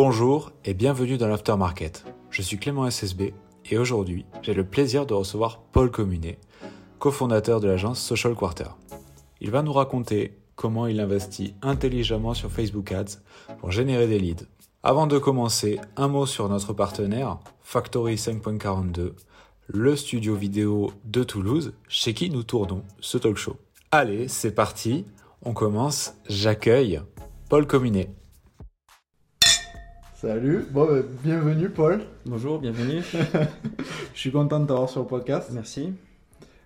Bonjour et bienvenue dans l'Aftermarket. Je suis Clément SSB et aujourd'hui, j'ai le plaisir de recevoir Paul Communet, cofondateur de l'agence Social Quarter. Il va nous raconter comment il investit intelligemment sur Facebook Ads pour générer des leads. Avant de commencer, un mot sur notre partenaire, Factory 5.42, le studio vidéo de Toulouse, chez qui nous tournons ce talk show. Allez, c'est parti, on commence, j'accueille Paul Communet. Salut, bon, bah, bienvenue Paul. Bonjour, bienvenue. Je suis content de t'avoir sur le podcast. Merci.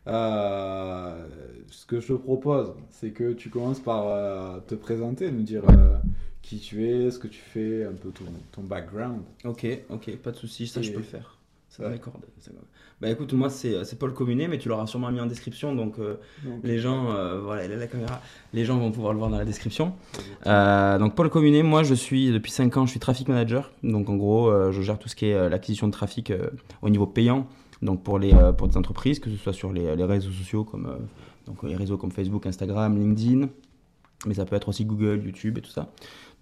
Euh, ce que je te propose, c'est que tu commences par euh, te présenter, nous dire euh, qui tu es, ce que tu fais, un peu ton, ton background. Ok, ok, pas de souci, ça Et- je peux le faire. Ça Ouais. Bah écoute, moi c'est c'est Paul Communet, mais tu l'auras sûrement mis en description, donc euh, les gens, euh, voilà, la caméra, les gens vont pouvoir le voir dans la description. Euh, donc Paul Communet, moi je suis depuis 5 ans, je suis traffic manager, donc en gros euh, je gère tout ce qui est euh, l'acquisition de trafic euh, au niveau payant, donc pour, les, euh, pour des entreprises, que ce soit sur les, les réseaux sociaux comme euh, donc les réseaux comme Facebook, Instagram, LinkedIn, mais ça peut être aussi Google, YouTube et tout ça.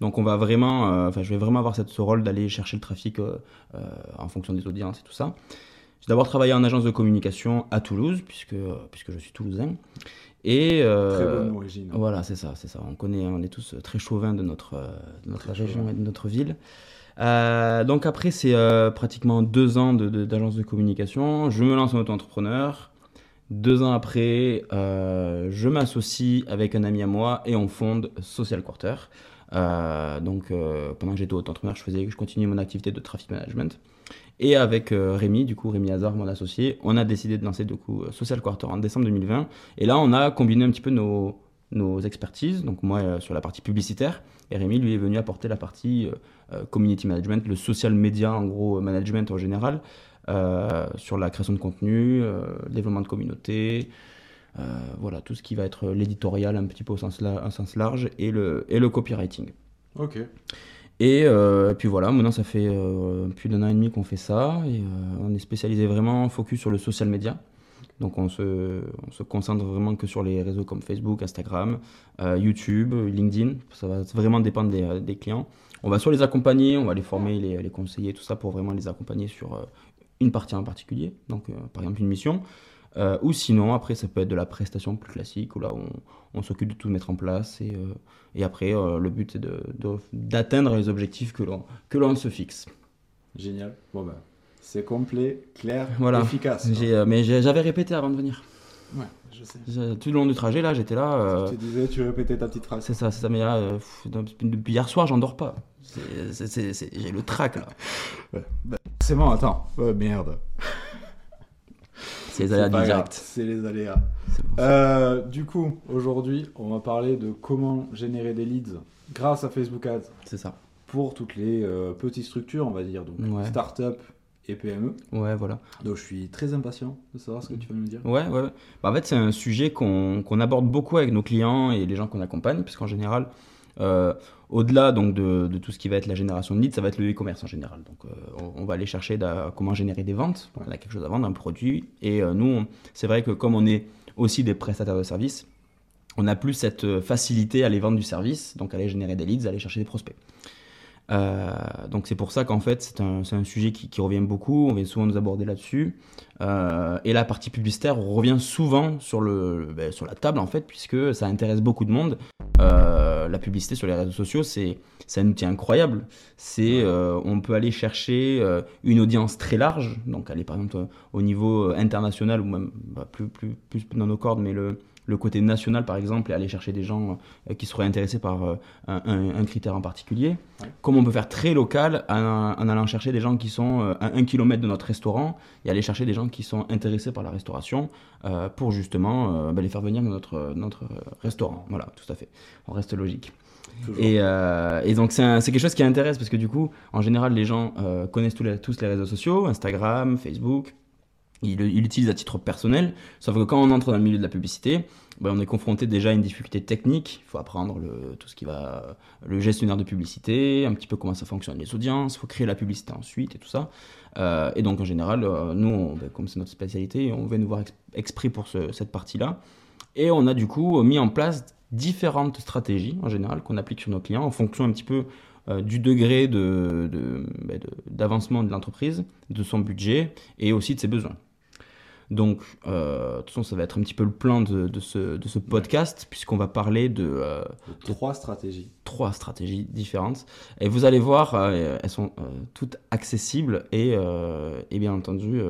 Donc on va vraiment, euh, enfin je vais vraiment avoir cette, ce rôle d'aller chercher le trafic euh, euh, en fonction des audiences et tout ça. J'ai d'abord travaillé en agence de communication à Toulouse puisque puisque je suis toulousain et euh, Très bonne origine. voilà, c'est ça, c'est ça. On connaît, on est tous très chauvins de notre, de notre région chauvin. et de notre ville. Euh, donc après, c'est euh, pratiquement deux ans de- de- d'agence de, communication. Je me lance en auto-entrepreneur. Deux ans après, je m'associe avec un ami à moi et on fonde Social Quarter. Euh, donc euh, pendant que j'étais auto-entrepreneur, je faisais, je continuais mon activité de traffic management. Et avec euh, Rémi, du coup Rémi Hazard, mon associé, on a décidé de lancer du coup Social Quarter en décembre 2020. Et là, on a combiné un petit peu nos, expertises. Donc moi sur la partie publicitaire et Rémi lui est venu apporter la partie community management, le social media en gros management en général, sur la création de contenu, développement de communauté. Euh, voilà, tout ce qui va être l'éditorial un petit peu au sens, la- au sens large et le, et le copywriting. Ok. Et euh, puis voilà, maintenant ça fait euh, plus d'un an et demi qu'on fait ça et euh, on est spécialisé vraiment focus sur le social media. Donc on se, on se concentre vraiment que sur les réseaux comme Facebook, Instagram, YouTube, LinkedIn. Ça va vraiment dépendre des, des clients. On va soit les accompagner, on va les former, les, les conseiller, tout ça pour vraiment les accompagner sur une partie en particulier. Donc par exemple une mission. Euh, ou sinon, après, ça peut être de la prestation plus classique, où là, on, on s'occupe de tout mettre en place. Et, euh, et après, euh, le but, c'est d'atteindre les objectifs que l'on que l'on se fixe. Génial. Bon, bah, c'est complet, clair, Voilà. efficace. Euh, mais j'avais répété avant de venir. Ouais, je sais. Tout le long du trajet, là, j'étais là. Tu disais, tu répétais ta petite phrase. c'est ça, c'est ça. Mais là, pff, depuis hier soir, j'en dors pas. J'ai le trac, là. C'est bon, attends. Oh, merde. C'est les aléas du direct. C'est les aléas. Bon. Euh, du coup, aujourd'hui, on va parler de comment générer des leads grâce à Facebook Ads C'est ça. pour toutes les euh, petites structures, on va dire, donc Ouais. start-up et PME. Ouais, voilà. Donc je suis très impatient de savoir ce que tu vas nous dire. Ouais, ouais. Bah, en fait, c'est un sujet qu'on qu'on aborde beaucoup avec nos clients et les gens qu'on accompagne, parce qu'en général, au-delà donc de, tout ce qui va être la génération de leads, ça va être le e-commerce en général. Donc, euh, on, va aller chercher comment générer des ventes. On a quelque chose à vendre, un produit. Et euh, nous, c'est vrai que comme on est aussi des prestataires de services, on a plus cette euh, facilité à aller vendre du service, donc aller générer des leads, aller chercher des prospects. Euh, donc c'est pour ça qu'en fait c'est un, un sujet qui, revient beaucoup, on vient souvent nous aborder là-dessus. Euh, et la partie publicitaire revient souvent sur, le, ben, sur la table en fait, puisque ça intéresse beaucoup de monde. Euh, la publicité sur les réseaux sociaux, c'est un outil incroyable. C'est on peut aller chercher une audience très large, donc aller par exemple au niveau international ou même bah, plus, plus, plus dans nos cordes, mais le, le côté national par exemple, et aller chercher des gens euh, qui seraient intéressés par euh, un, un- un critère en particulier. Ouais. Comme on peut faire très local en, en allant chercher des gens qui sont euh, à un kilomètre de notre restaurant et aller chercher des gens qui sont intéressés par la restauration euh, pour justement euh, bah, les faire venir dans notre, notre restaurant. Voilà, tout à fait. On reste logique. Et, euh, et donc c'est quelque chose qui intéresse parce que du coup, en général, les gens connaissent tous les, tous les réseaux sociaux, Instagram, Facebook. Ils l'utilisent à titre personnel, sauf que quand on entre dans le milieu de la publicité, ben, on est confronté déjà à une difficulté technique. Il faut apprendre le, tout ce qui va, le gestionnaire de publicité, un petit peu comment ça fonctionne les audiences, il faut créer la publicité ensuite et tout ça. Euh, et donc en général, euh, nous, ben, comme c'est notre spécialité, on va nous voir ex- exprès pour ce- cette partie-là. Et on a du coup mis en place différentes stratégies en général qu'on applique sur nos clients en fonction un petit peu euh, du degré de, de- bah, de- d'avancement de l'entreprise, de son budget et aussi de ses besoins. Donc, euh, de toute façon, ça va être un petit peu le plan de, de ce, de ce podcast, puisqu'on va parler de euh, Trois stratégies. trois stratégies différentes. Et vous allez voir, euh, elles sont toutes accessibles et, et bien entendu,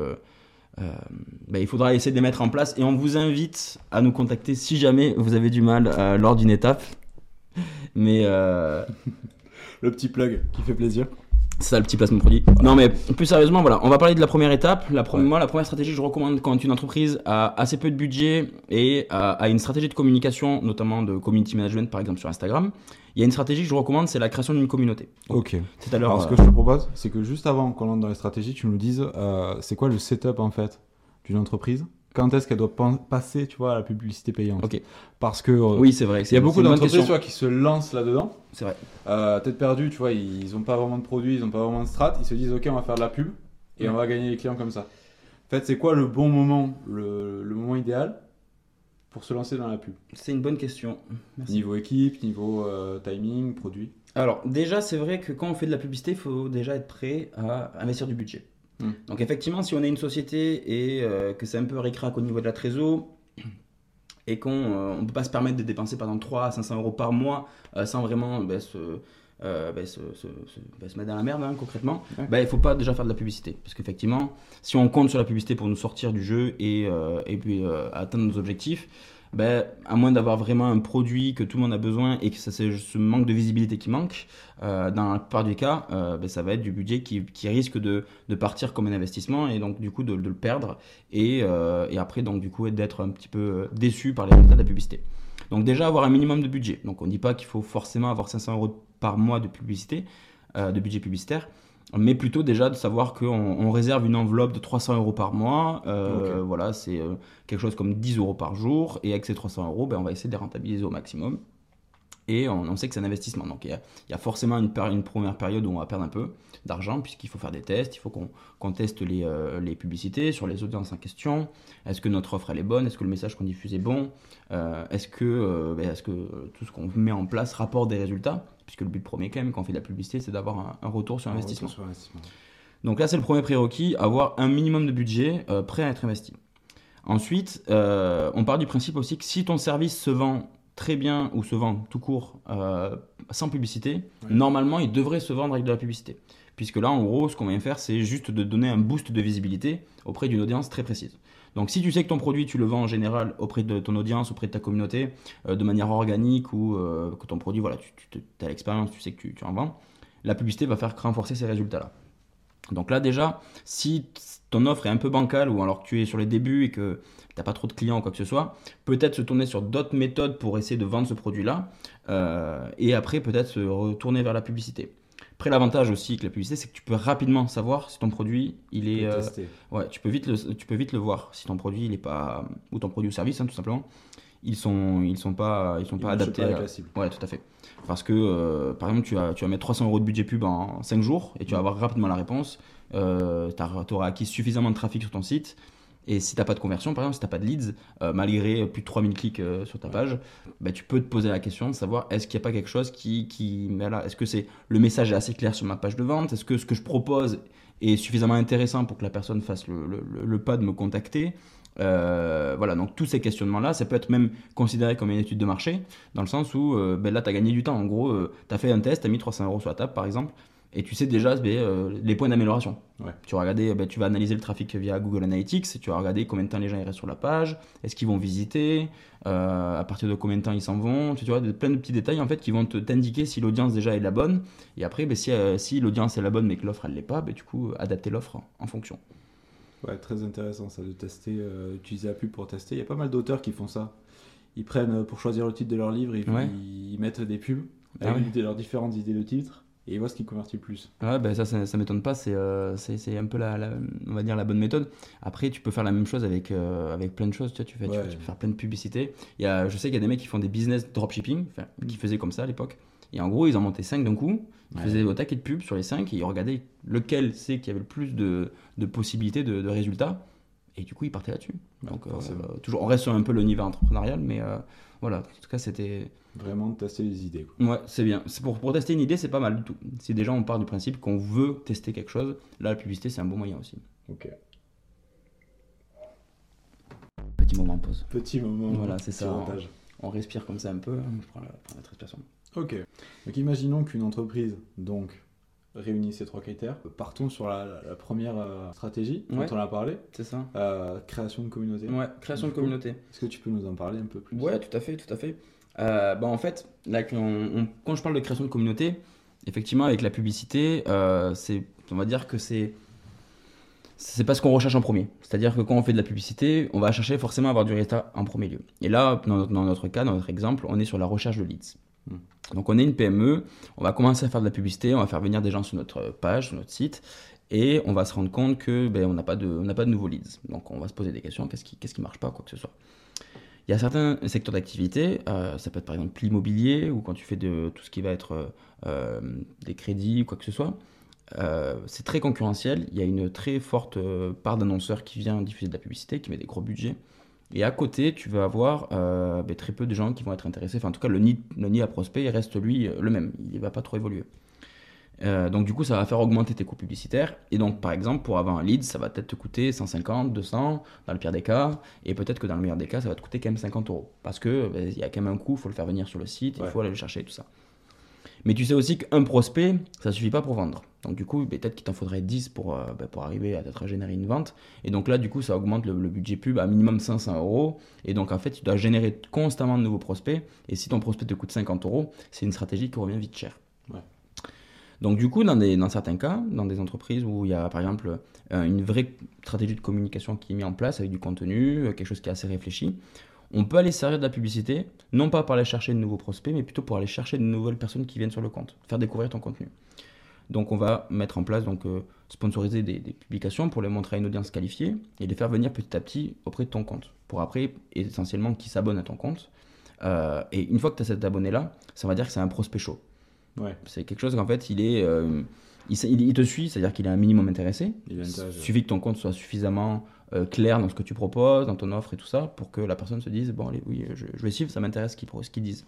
bah, il faudra essayer de les mettre en place. Et on vous invite à nous contacter si jamais vous avez du mal lors d'une étape. Mais Le petit plug qui fait plaisir. C'est ça le petit placement produit. Non mais plus sérieusement, voilà, on va parler de la première étape. La pre- Ouais. Moi, la première stratégie, je recommande quand une entreprise a assez peu de budget et a, a une stratégie de communication, notamment de community management par exemple sur Instagram. Il y a une stratégie que je recommande, c'est la création d'une communauté. Ok. C'est à l'heure. Alors, ce euh, que je te propose, c'est que juste avant qu'on entre dans les stratégies, tu nous dises euh, c'est quoi le setup en fait d'une entreprise? Quand est-ce qu'elle doit passer, tu vois, à la publicité payante Ok. Parce que euh, Oui, c'est vrai. il y a beaucoup d'entreprises, qui se lancent là-dedans. C'est vrai. Euh, tête perdue, tu vois, ils ont pas vraiment de produits, ils ont pas vraiment de strat. Ils se disent ok, on va faire de la pub et on va gagner les clients comme ça. En fait, c'est quoi le bon moment, le, le moment idéal pour se lancer dans la pub? C'est une bonne question. Merci. Niveau équipe, niveau euh, timing, produit. Alors, déjà, c'est vrai que quand on fait de la publicité, il faut déjà être prêt à investir du budget. Hmm. Donc, effectivement, si on est une société et euh, que c'est un peu ric-rac au niveau de la trésor et qu'on ne peut pas se permettre de dépenser par exemple 3 à 500 euros par mois euh, sans vraiment ben, se, euh, ben, se, se- se- ben, se mettre dans la merde hein, concrètement, il ne faut pas déjà faire de la publicité. Parce qu'effectivement, si on compte sur la publicité pour nous sortir du jeu et, euh, et puis euh, atteindre nos objectifs, ben, à moins d'avoir vraiment un produit que tout le monde a besoin et que ça, c'est ce manque de visibilité qui manque, euh, dans la plupart des cas, euh, ben, ça va être du budget qui, qui risque de, de partir comme un investissement et donc du coup de, de le perdre et, euh, et après donc du coup d'être un petit peu déçu par les résultats de la publicité. Donc déjà avoir un minimum de budget. Donc on ne dit pas qu'il faut forcément avoir 500 euros par mois de publicité, de budget publicitaire, mais plutôt déjà de savoir qu'on on réserve une enveloppe de 300 euros par mois. Euh. Voilà, c'est euh, quelque chose comme 10 euros par jour. Et avec ces 300 euros, ben, on va essayer de les rentabiliser au maximum. Et on, on sait que c'est un investissement. Donc il y a, il y a forcément une, première période où on va perdre un peu d'argent, puisqu'il faut faire des tests, il faut qu'on teste les, euh, les publicités sur les audiences en question. Est-ce que notre offre elle est bonne? Est-ce que le message qu'on diffuse est bon? Est-ce que, ben, est-ce que tout ce qu'on met en place rapporte des résultats? Puisque le but premier quand même quand on fait de la publicité, c'est d'avoir un, un retour sur Un investissement. retour sur investissement. Donc là, c'est le premier prérequis, avoir un minimum de budget euh, prêt à être investi. Ensuite, euh, on part du principe aussi que si ton service se vend très bien ou se vend tout court euh, sans publicité, normalement, il devrait se vendre avec de la publicité. Puisque là, en gros, ce qu'on vient faire, c'est juste de donner un boost de visibilité auprès d'une audience très précise. Donc si tu sais que ton produit, tu le vends en général auprès de ton audience, auprès de ta communauté, euh, de manière organique ou euh, que ton produit, voilà, tu, as l'expérience, tu sais que tu, en vends, la publicité va faire renforcer ces résultats-là. Donc là déjà, si ton offre est un peu bancale ou alors que tu es sur les débuts et que tu n'as pas trop de clients ou quoi que ce soit, peut-être se tourner sur d'autres méthodes pour essayer de vendre ce produit-là euh, et après peut-être se retourner vers la publicité. Après l'avantage aussi avec la publicité, c'est que tu peux rapidement savoir si ton produit il est, euh. Ouais, tu peux vite le, tu peux vite le voir si ton produit il est pas ou ton produit ou service hein, tout simplement, ils sont ils sont pas ils sont pas adaptés. pas à- la cible. Ouais, tout à fait. Parce que euh, par exemple, tu vas tu vas mettre 300 euros de budget pub en 5 jours et tu vas avoir rapidement la réponse. Euh, tu auras acquis suffisamment de trafic sur ton site. Et si tu n'as pas de conversion, par exemple, si tu n'as pas de leads, euh, malgré plus de 3000 clics euh, sur ta page, bah, tu peux te poser la question de savoir est-ce qu'il n'y a pas quelque chose qui. qui là, est-ce que c'est le message est assez clair sur ma page de vente? Est-ce que ce que je propose est suffisamment intéressant pour que la personne fasse le, le- le- le pas de me contacter? Euh, Voilà, donc tous ces questionnements-là, ça peut être même considéré comme une étude de marché, dans le sens où euh, ben là, tu as gagné du temps. En gros, tu as fait un test, tu as mis 300 euros sur la table, par exemple, et tu sais déjà ben, euh, les points d'amélioration. Ouais. Tu vas regarder, ben, tu vas analyser le trafic via Google Analytics, tu vas regarder combien de temps les gens ils restent sur la page, est-ce qu'ils vont visiter, euh, à partir de combien de temps ils s'en vont, tu vois, plein de petits détails en fait qui vont t'indiquer si l'audience déjà est la bonne, et après ben, si, euh, si l'audience est la bonne mais que l'offre elle l'est pas, du coup adapter l'offre en, fonction. Ouais, très intéressant ça de tester, utiliser la pub pour tester. Il y a pas mal d'auteurs qui font ça. Ils prennent pour choisir le titre de leur livre, ils, Ouais. ils mettent des pubs Ah avec ouais. leurs différentes idées de titres et voient ce qui convertit le plus. Ouais, ben ça, ça, ça m'étonne pas, c'est euh, un peu la, la- on va dire la bonne méthode. Après, tu peux faire la même chose avec, euh, avec plein de choses, tu, vois, tu, fais, tu peux faire plein de publicités. Il y a, je sais qu'il y a des mecs qui font des business dropshipping, enfin, qui faisaient comme ça à l'époque. Et en gros, ils en montaient 5 d'un coup, ils Ouais. faisaient au taquet de pub sur les 5 et ils regardaient lequel c'est qui avait le plus de, de possibilités de, de résultats. Et du coup, ils partaient là-dessus. Donc, euh, toujours, on reste sur un peu le niveau entrepreneurial, mais voilà, en tout cas, c'était. Vraiment de tester les idées. Quoi. Ouais, c'est bien. C'est pour, pour tester une idée, c'est pas mal du tout. Si déjà on part du principe qu'on veut tester quelque chose, là, la publicité, c'est un bon moyen aussi. Ok. Petit moment de pause. Petit moment. Voilà, c'est ça. On respire comme ça un peu. Je prends la, prends la respiration. Ok. Donc imaginons qu'une entreprise donc réunit ces trois critères. Partons sur la, première euh, stratégie dont Ouais. on a parlé. C'est ça Euh, création de communauté. Ouais, création de coup, communauté. Est-ce que tu peux nous en parler un peu plus? Ouais, tout à fait, tout à fait. Euh, bah, en fait, là, quand, on- quand je parle de création de communauté, effectivement, avec la publicité, euh, c'est, on va dire que c'est, c'est pas ce qu'on recherche en premier. C'est-à-dire que quand on fait de la publicité, on va chercher forcément à avoir du résultat en premier lieu. Et là, dans, notre- dans notre cas, dans notre exemple, on est sur la recherche de leads. Hmm. Donc, on est une PME, on va commencer à faire de la publicité, on va faire venir des gens sur notre page, sur notre site, et on va se rendre compte que ben, on n'a pas de, pas de nouveaux leads. Donc, on va se poser des questions qu'est-ce qui, qui marche pas, quoi que ce soit. Il y a certains secteurs d'activité, euh, ça peut être par exemple l'immobilier ou quand tu fais de tout ce qui va être euh, euh, des crédits ou quoi que ce soit. euh, c'est très concurrentiel. Il y a une très forte euh, part d'annonceurs qui vient diffuser de la publicité, qui met des gros budgets. Et à côté, tu vas avoir euh, ben, très peu de gens qui vont être intéressés. Enfin, en tout cas, le nid, le nid à prospect il reste lui euh, le même. Il ne va pas trop évoluer. Euh, donc du coup, ça va faire augmenter tes coûts publicitaires. Et donc, par exemple, pour avoir un lead, ça va peut-être te coûter 150, 200, dans le pire des cas. Et peut-être que dans le meilleur des cas, ça va te coûter quand même 50 euros. Parce que ben, il y a quand même un coût, il faut le faire venir sur le site, il Ouais. faut aller le chercher, tout ça. Mais tu sais aussi qu'un prospect, ça suffit pas pour vendre. Donc du coup, ben, peut-être qu'il t'en faudrait 10 pour, euh, ben, pour arriver à peut-être à générer une vente. Et donc là, du coup, ça augmente le, le budget pub à minimum 500 euros. Et donc en fait, tu dois générer constamment de nouveaux prospects. Et si ton prospect te coûte 50 euros, c'est une stratégie qui revient vite cher. Ouais. Donc du coup, dans, des, dans certains cas, dans des entreprises où il y a par exemple euh, une vraie stratégie de communication qui est mise en place avec du contenu, euh, quelque chose qui est assez réfléchi, on peut aller servir de la publicité, non pas pour aller chercher de nouveaux prospects, mais plutôt pour aller chercher de nouvelles personnes qui viennent sur le compte, faire découvrir ton contenu. Donc on va mettre en place, donc euh, sponsoriser des, des publications pour les montrer à une audience qualifiée et les faire venir petit à petit auprès de ton compte, pour après essentiellement qu'ils s'abonnent à ton compte. Euh, et une fois que tu as cet abonné-là, ça va dire que c'est un prospect chaud. Ouais. C'est quelque chose qu'en fait, il est, euh, il, te suit, c'est-à-dire qu'il est un minimum intéressé. Il Il suffit que ton compte soit suffisamment clair dans ce que tu proposes, dans ton offre et tout ça, pour que la personne se dise bon allez, oui, je, vais suivre, ça m'intéresse ce qu'ils qu'ils disent.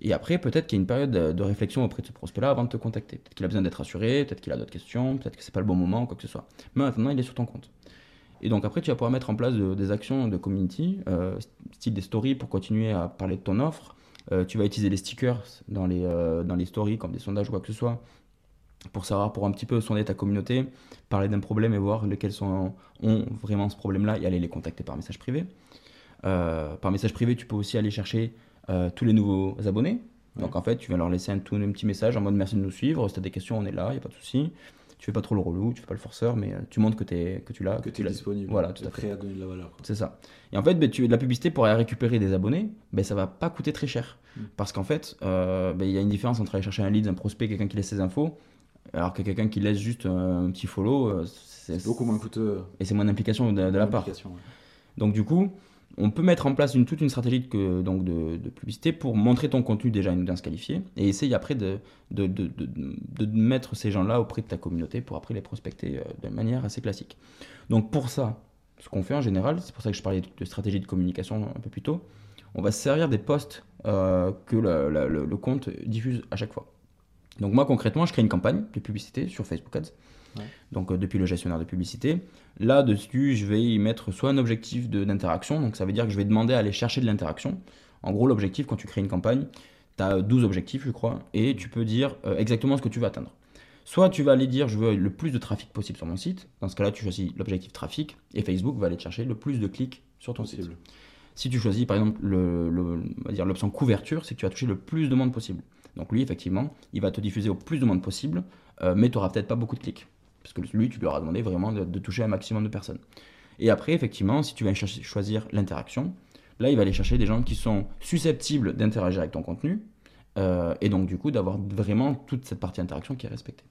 Et après, peut-être qu'il y a une période de, réflexion auprès de ce prospect-là avant de te contacter. Peut-être qu'il a besoin d'être rassuré, peut-être qu'il a d'autres questions, peut-être que c'est pas le bon moment, quoi que ce soit. Mais maintenant, il est sur ton compte. Et donc après, tu vas pouvoir mettre en place de- des actions de community, euh, style des stories pour continuer à parler de ton offre. Euh, tu vas utiliser les stickers dans les, euh, dans les stories, comme des sondages ou quoi que ce soit, pour savoir, pour un petit peu sonder ta communauté, parler d'un problème et voir lesquels sont, ont vraiment ce problème-là et aller les contacter par message privé. Euh, par message privé, tu peux aussi aller chercher euh, tous les nouveaux abonnés. Donc en fait, tu vas leur laisser un, tout, un petit message en mode merci de nous suivre. Si tu as des questions, on est là, il n'y a pas de souci. Tu fais pas trop le relou, tu fais pas le forceur, mais euh, tu montres que, que tu l'as. Que tu tu es l'as. disponible. Voilà, tout à fait. prêt à donner de la valeur. C'est ça. Et en fait, ben, tu, de la publicité pour aller récupérer des abonnés, ben, ça va pas coûter très cher. Mm. Parce qu'en fait, euh, ben, il y a une différence entre aller chercher un lead, un prospect, quelqu'un qui laisse ses infos, alors que quelqu'un qui laisse juste un petit follow, euh, c'est Beaucoup moins coûteux. et c'est moins d'implication de, de la part. Ouais. Donc du coup, on peut mettre en place une, toute une stratégie de, donc de, de publicité pour montrer ton contenu déjà à une audience qualifiée et essayer après de, mettre ces gens-là auprès de ta communauté pour après les prospecter euh, de manière assez classique. Donc pour ça, ce qu'on fait en général, c'est pour ça que je parlais de, stratégie de communication un peu plus tôt, on va se servir des posts euh, que le, le- le- le compte diffuse à chaque fois. Donc moi concrètement, je crée une campagne de publicité sur Facebook Ads. Ouais. Donc euh, depuis le gestionnaire de publicité, Là-dessus, je vais y mettre soit un objectif d'interaction, donc ça veut dire que je vais demander à aller chercher de l'interaction. En gros, l'objectif, quand tu crées une campagne, tu as 12 objectifs, je crois, et tu peux dire euh, exactement ce que tu veux atteindre. Soit tu vas aller dire je veux le plus de trafic possible sur mon site, dans ce cas-là, tu choisis l'objectif trafic, et Facebook va aller te chercher le plus de clics sur ton site. Si tu choisis par exemple le- le- l'option couverture, c'est que tu vas toucher le plus de monde possible. Donc lui, effectivement, il va te diffuser au plus de monde possible, euh, mais tu n'auras peut-être pas beaucoup de clics. Parce que lui, tu lui auras demandé vraiment de, de toucher un maximum de personnes. Et après, effectivement, si tu vas choisir l'interaction, là, il va aller chercher des gens qui sont susceptibles d'interagir avec ton contenu, euh, et donc du coup d'avoir vraiment toute cette partie interaction qui est respectée.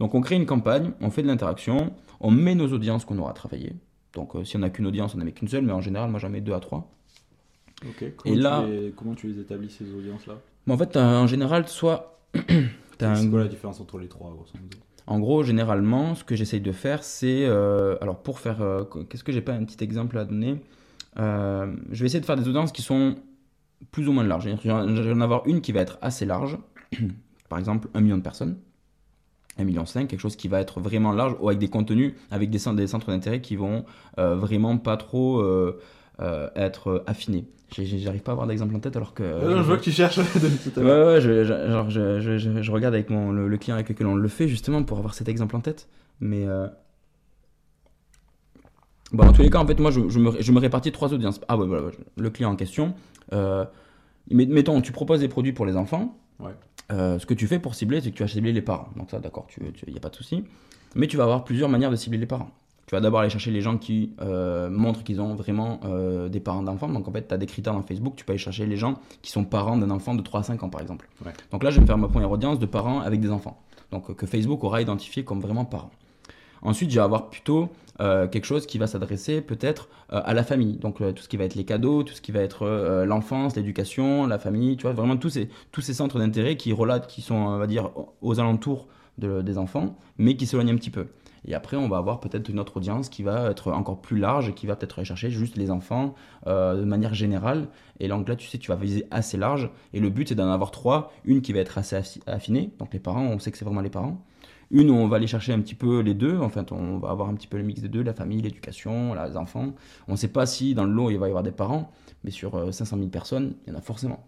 Donc on crée une campagne, on fait de l'interaction, on met nos audiences qu'on aura travaillées. Donc euh, si on n'a qu'une audience, on n'en met qu'une seule, mais en général, moi j'en mets deux à trois. Ok. Comment, là- tu les, comment tu les établis ces audiences-là? Mais en fait, en général, soit C'est quoi la différence entre les trois, grosso modo? En gros, généralement, ce que j'essaye de faire, c'est. euh, alors, pour faire. euh, Qu'est-ce que j'ai pas un petit exemple à donner? Euh, Je vais essayer de faire des audiences qui sont plus ou moins larges. Je vais en avoir une qui va être assez large. Par exemple, 1 million de personnes. 1,5 million, quelque chose qui va être vraiment large, ou avec des contenus, avec des, centres- d'intérêt qui vont vraiment pas trop être affinés. J'arrive pas à avoir d'exemple en tête alors que. Euh, Je vois que tu cherches tout à Ouais, ouais, je, genre, je, je- je- je regarde avec mon, le, le client avec lequel on le fait justement pour avoir cet exemple en tête. Mais. euh, Bon, dans tous les cas, en fait, moi, je, me, répartis trois audiences. Ah, ouais, voilà, le client en question. euh, met- mettons, tu proposes des produits pour les enfants. Ouais. Euh, ce que tu fais pour cibler, c'est que tu vas cibler les parents. Donc, ça, d'accord, il n'y a pas de souci. Mais tu vas avoir plusieurs manières de cibler les parents. Tu vas d'abord aller chercher les gens qui euh, montrent qu'ils ont vraiment euh, des parents d'enfants. Donc, en fait, tu as des critères dans Facebook. Tu peux aller chercher les gens qui sont parents d'un enfant de 3 à 5 ans, par exemple. Ouais. Donc là, je vais me faire ma première audience de parents avec des enfants. Donc, que Facebook aura identifié comme vraiment parents. Ensuite, je vais avoir plutôt euh, quelque chose qui va s'adresser peut-être à la famille. Donc, tout ce qui va être les cadeaux, tout ce qui va être l'enfance, l'éducation, la famille, tu vois, vraiment tous ces, tous ces centres d'intérêt qui relatent, qui sont, on va dire, aux alentours de- des enfants, mais qui s'éloignent un petit peu. Et après, on va avoir peut-être une autre audience qui va être encore plus large et qui va peut-être aller chercher juste les enfants euh, de manière générale. Et donc là, tu sais, tu vas viser assez large. Et le but, c'est d'en avoir trois. Une qui va être assez affi- affinée, donc les parents, on sait que c'est vraiment les parents. Une où on va aller chercher un petit peu les deux, en fait, on va avoir un petit peu le mix des deux, la famille, l'éducation, les enfants. On ne sait pas si dans le lot il va y avoir des parents, mais sur euh, 500 000 personnes, il y en a forcément.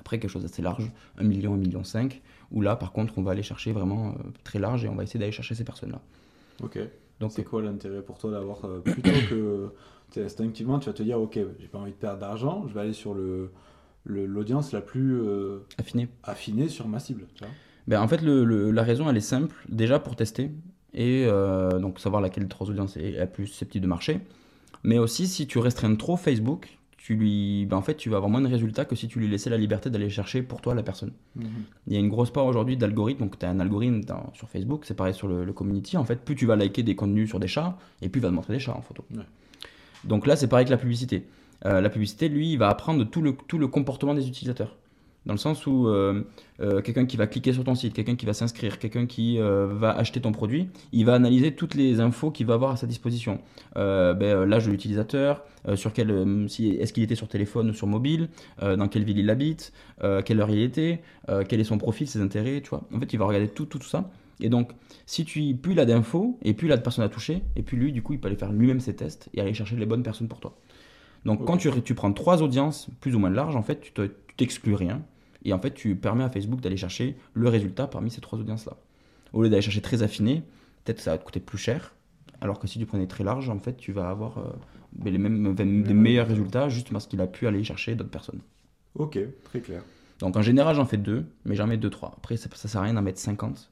Après, quelque chose d'assez large, 1 million, 1 million 5, où là, par contre, on va aller chercher vraiment euh, très large et on va essayer d'aller chercher ces personnes-là. Ok. Donc, C'est quoi l'intérêt pour toi d'avoir euh, plutôt que instinctivement tu vas te dire ok j'ai pas envie de perdre d'argent je vais aller sur le l'audience la plus euh, affiné. affinée sur ma cible tu vois Ben, en fait, le- le- la raison, elle est simple. Déjà pour tester et euh, donc savoir laquelle des trois audiences est la plus susceptible de marcher. Mais aussi, si tu restreins trop Facebook, tu lui, ben, en fait, tu vas avoir moins de résultats que si tu lui laissais la liberté d'aller chercher pour toi la personne. Il y a une grosse part aujourd'hui d'algorithme. Donc, tu as un algorithme dans- sur Facebook, c'est pareil sur le, le community. En fait, plus tu vas liker des contenus sur des chats, et plus il va te montrer des chats en photo. Ouais. Donc là, c'est pareil que la publicité. Euh, la publicité, lui, il va apprendre tout le, tout le comportement des utilisateurs. Dans le sens où euh, euh, quelqu'un qui va cliquer sur ton site, quelqu'un qui va s'inscrire, quelqu'un qui euh, va acheter ton produit, il va analyser toutes les infos qu'il va avoir à sa disposition. Ben, L'âge de l'utilisateur, sur quel, si, est-ce qu'il était sur téléphone ou sur mobile, dans quelle ville il habite, quelle heure il était, quel est son profil, ses intérêts, tu vois. En fait, il va regarder tout, tout, tout ça. Et donc, si tu, plus il a d'infos, et plus il a de personnes à toucher, et puis lui, du coup, il peut aller faire lui-même ses tests et aller chercher les bonnes personnes pour toi. Donc, quand tu, tu prends trois audiences plus ou moins larges, en fait, tu te- tu t'exclus rien. Et en fait, tu permets à Facebook d'aller chercher le résultat parmi ces trois audiences-là. Au lieu d'aller chercher très affiné, peut-être que ça va te coûter plus cher. Alors que si tu prenais très large, en fait, tu vas avoir euh, ben, les mêmes, des meilleurs résultats juste parce qu'il a pu aller chercher d'autres personnes. ok très clair Donc en général, j'en fais deux, mais j'en mets deux, trois. Après, ça, ça sert à rien d'en mettre 50,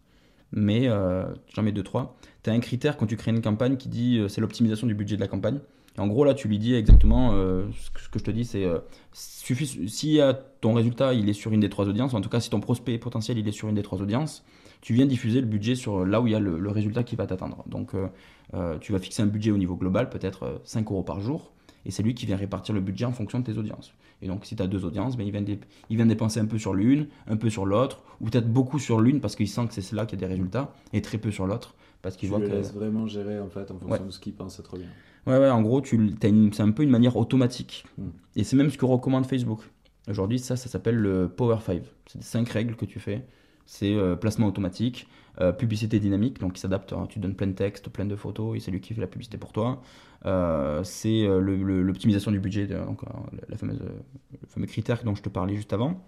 mais euh, j'en mets deux, trois. Tu as un critère quand tu crées une campagne qui dit euh, c'est l'optimisation du budget de la campagne. Et en gros, là, tu lui dis exactement euh, ce, que, ce que je te dis, c'est euh, suffit si euh, ton résultat il est sur une des trois audiences, en tout cas si ton prospect potentiel il est sur une des trois audiences, tu viens diffuser le budget sur là où il y a le, le résultat qui va t'atteindre. Donc euh, euh, tu vas fixer un budget au niveau global, peut-être euh, 5 euros par jour, et c'est lui qui vient répartir le budget en fonction de tes audiences. Et donc si tu as deux audiences, ben, il, vient dé- il vient dépenser un peu sur l'une, un peu sur l'autre, ou peut-être beaucoup sur l'une parce qu'il sent que c'est là qu'il y a des résultats, et très peu sur l'autre parce qu'il tu voit le que... laisses vraiment gérer en fait en fonction Ouais. de ce qu'il pense être bien Ouais, ouais, en gros, tu, c'est un peu une manière automatique. Mm. Et c'est même ce que recommande Facebook. Aujourd'hui, ça, ça s'appelle le Power 5. C'est des 5 règles que tu fais. C'est euh, placement automatique, euh, publicité dynamique, donc il s'adapte, hein, tu donnes plein de textes, plein de photos, et c'est lui qui fait la publicité pour toi. Euh, c'est l'optimisation du budget, donc, la fameuse, le fameux critère dont je te parlais juste avant.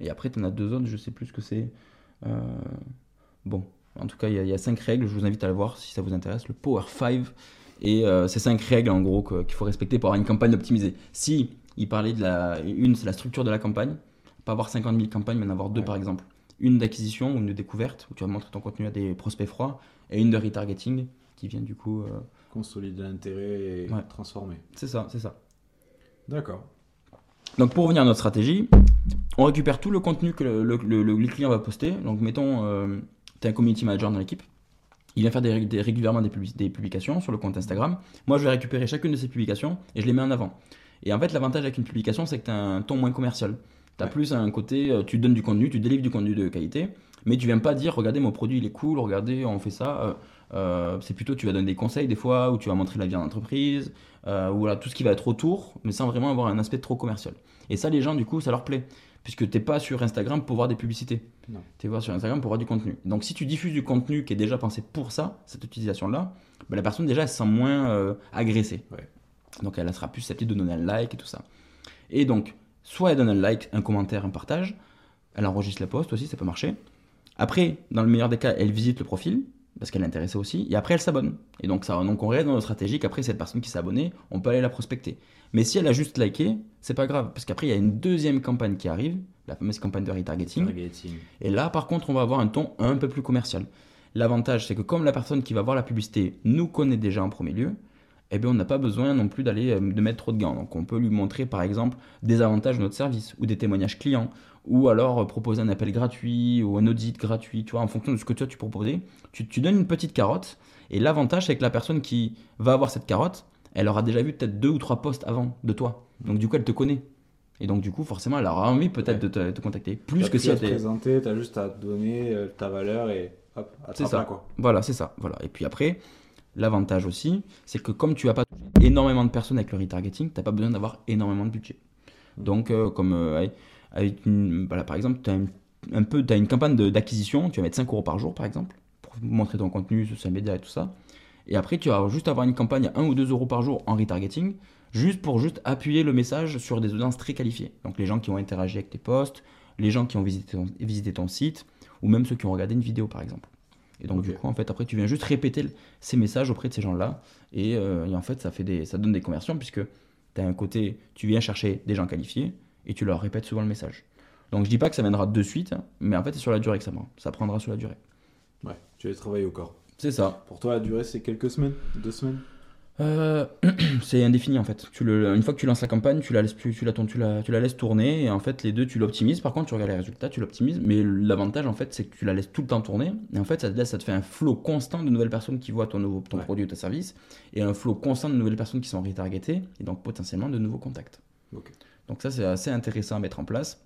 Et après, tu en as deux autres, je sais plus ce que c'est. Bon, en tout cas, il y, a- il y a cinq règles, je vous invite à le voir si ça vous intéresse, le Power 5. Et euh, c'est cinq règles en gros qu'il faut respecter pour avoir une campagne optimisée. Si il parlait de la. Une, c'est la structure de la campagne, pas avoir 50 000 campagnes, mais en avoir deux Ouais. par exemple. Une d'acquisition ou une de découverte, où tu vas montrer ton contenu à des prospects froids, et une de retargeting, qui vient du coup. euh, consolider l'intérêt et Ouais. transformer C'est ça, c'est ça. d'accord Donc pour revenir à notre stratégie, on récupère tout le contenu que le, le- le- le client va poster. Donc mettons, euh, tu as un community manager dans l'équipe. Il vient faire des, des- régulièrement des, publications sur le compte Instagram. Moi, je vais récupérer chacune de ces publications et je les mets en avant. Et en fait, l'avantage avec une publication, c'est que tu as un ton moins commercial. Tu as Ouais. plus un côté, euh, tu donnes du contenu, tu délivres du contenu de qualité, mais tu viens pas dire, regardez, mon produit, il est cool, regardez, on fait ça. Euh, euh, c'est plutôt, tu vas donner des conseils des fois, ou tu vas montrer la vie en entreprise, euh, ou voilà, tout ce qui va être autour, mais sans vraiment avoir un aspect trop commercial. Et ça, les gens, du coup, ça leur plaît. Puisque t'es pas sur Instagram pour voir des publicités. Tu es sur Instagram pour voir du contenu. Donc si tu diffuses du contenu qui est déjà pensé pour ça, cette utilisation-là, ben, la personne déjà elle se sent moins euh, agressée. Ouais. Donc elle sera plus susceptible de donner un like et tout ça. Et donc, soit elle donne un like, un commentaire, un partage, elle enregistre la poste aussi, ça peut marcher. Après, dans le meilleur des cas, elle visite le profil, parce qu'elle est intéressée aussi, et après elle s'abonne. Et donc, ça, donc on reste dans notre stratégie qu'après cette personne qui s'est abonnée, on peut aller la prospecter. Mais si elle a juste liké, c'est pas grave, parce qu'après il y a une deuxième campagne qui arrive, la fameuse campagne de retargeting. Targeting. Et là, par contre, on va avoir un ton un peu plus commercial. L'avantage, c'est que comme la personne qui va voir la publicité nous connaît déjà en premier lieu, eh bien, on n'a pas besoin non plus d'aller euh, de mettre trop de gants. Donc, on peut lui montrer, par exemple, des avantages de notre service ou des témoignages clients, ou alors euh, proposer un appel gratuit ou un audit gratuit. Tu vois, en fonction de ce que toi tu proposais, tu, tu donnes une petite carotte. Et l'avantage, c'est que la personne qui va avoir cette carotte, elle aura déjà vu peut-être deux ou trois posts avant de toi. Donc, du coup, elle te connaît. Et donc, du coup, forcément, elle aura envie peut-être de te, te contacter. Plus que si elle te était. présenter, t'as juste à donner euh, ta valeur et hop, C'est ça. quoi. Voilà, c'est ça. Voilà. Et puis après, l'avantage aussi, c'est que comme tu n'as pas énormément de personnes avec le retargeting, tu n'as pas besoin d'avoir énormément de budget. Donc, euh, comme euh, avec- avec une, voilà, par exemple, tu as une, un peu, as une campagne d'acquisition, tu vas mettre 5 euros par jour, par exemple, pour montrer ton contenu, social media et tout ça. Et après, tu vas juste avoir une campagne à 1 ou 2 euros par jour en retargeting, juste pour juste appuyer le message sur des audiences très qualifiées. Donc, les gens qui ont interagi avec tes posts, les gens qui ont visité ton, visité ton site, ou même ceux qui ont regardé une vidéo, par exemple. Et donc, du coup, en fait, après, tu viens juste répéter ces messages auprès de ces gens-là. Et, euh, et en fait, ça, fait des, ça donne des conversions puisque tu as un côté, tu viens chercher des gens qualifiés et tu leur répètes souvent le message. Donc, je dis pas que ça viendra de suite, mais en fait, c'est sur la durée que ça prend. Ça prendra sur la durée. Ouais, tu les travailles au corps. C'est ça. Pour toi, la durée, c'est quelques semaines Deux semaines? Euh, c'est indéfini en fait. Tu le, une fois que tu lances la campagne, tu la laisses plus, tu la, tu la, tu la laisses tourner et en fait les deux tu l'optimises. Par contre, tu regardes les résultats, tu l'optimises. Mais l'avantage en fait, c'est que tu la laisses tout le temps tourner et en fait ça te laisse, ça te fait un flow constant de nouvelles personnes qui voient ton nouveau, ton Ouais. produit ou ton service et un flow constant de nouvelles personnes qui sont retargetées et donc potentiellement de nouveaux contacts. Ok. Donc ça c'est assez intéressant à mettre en place.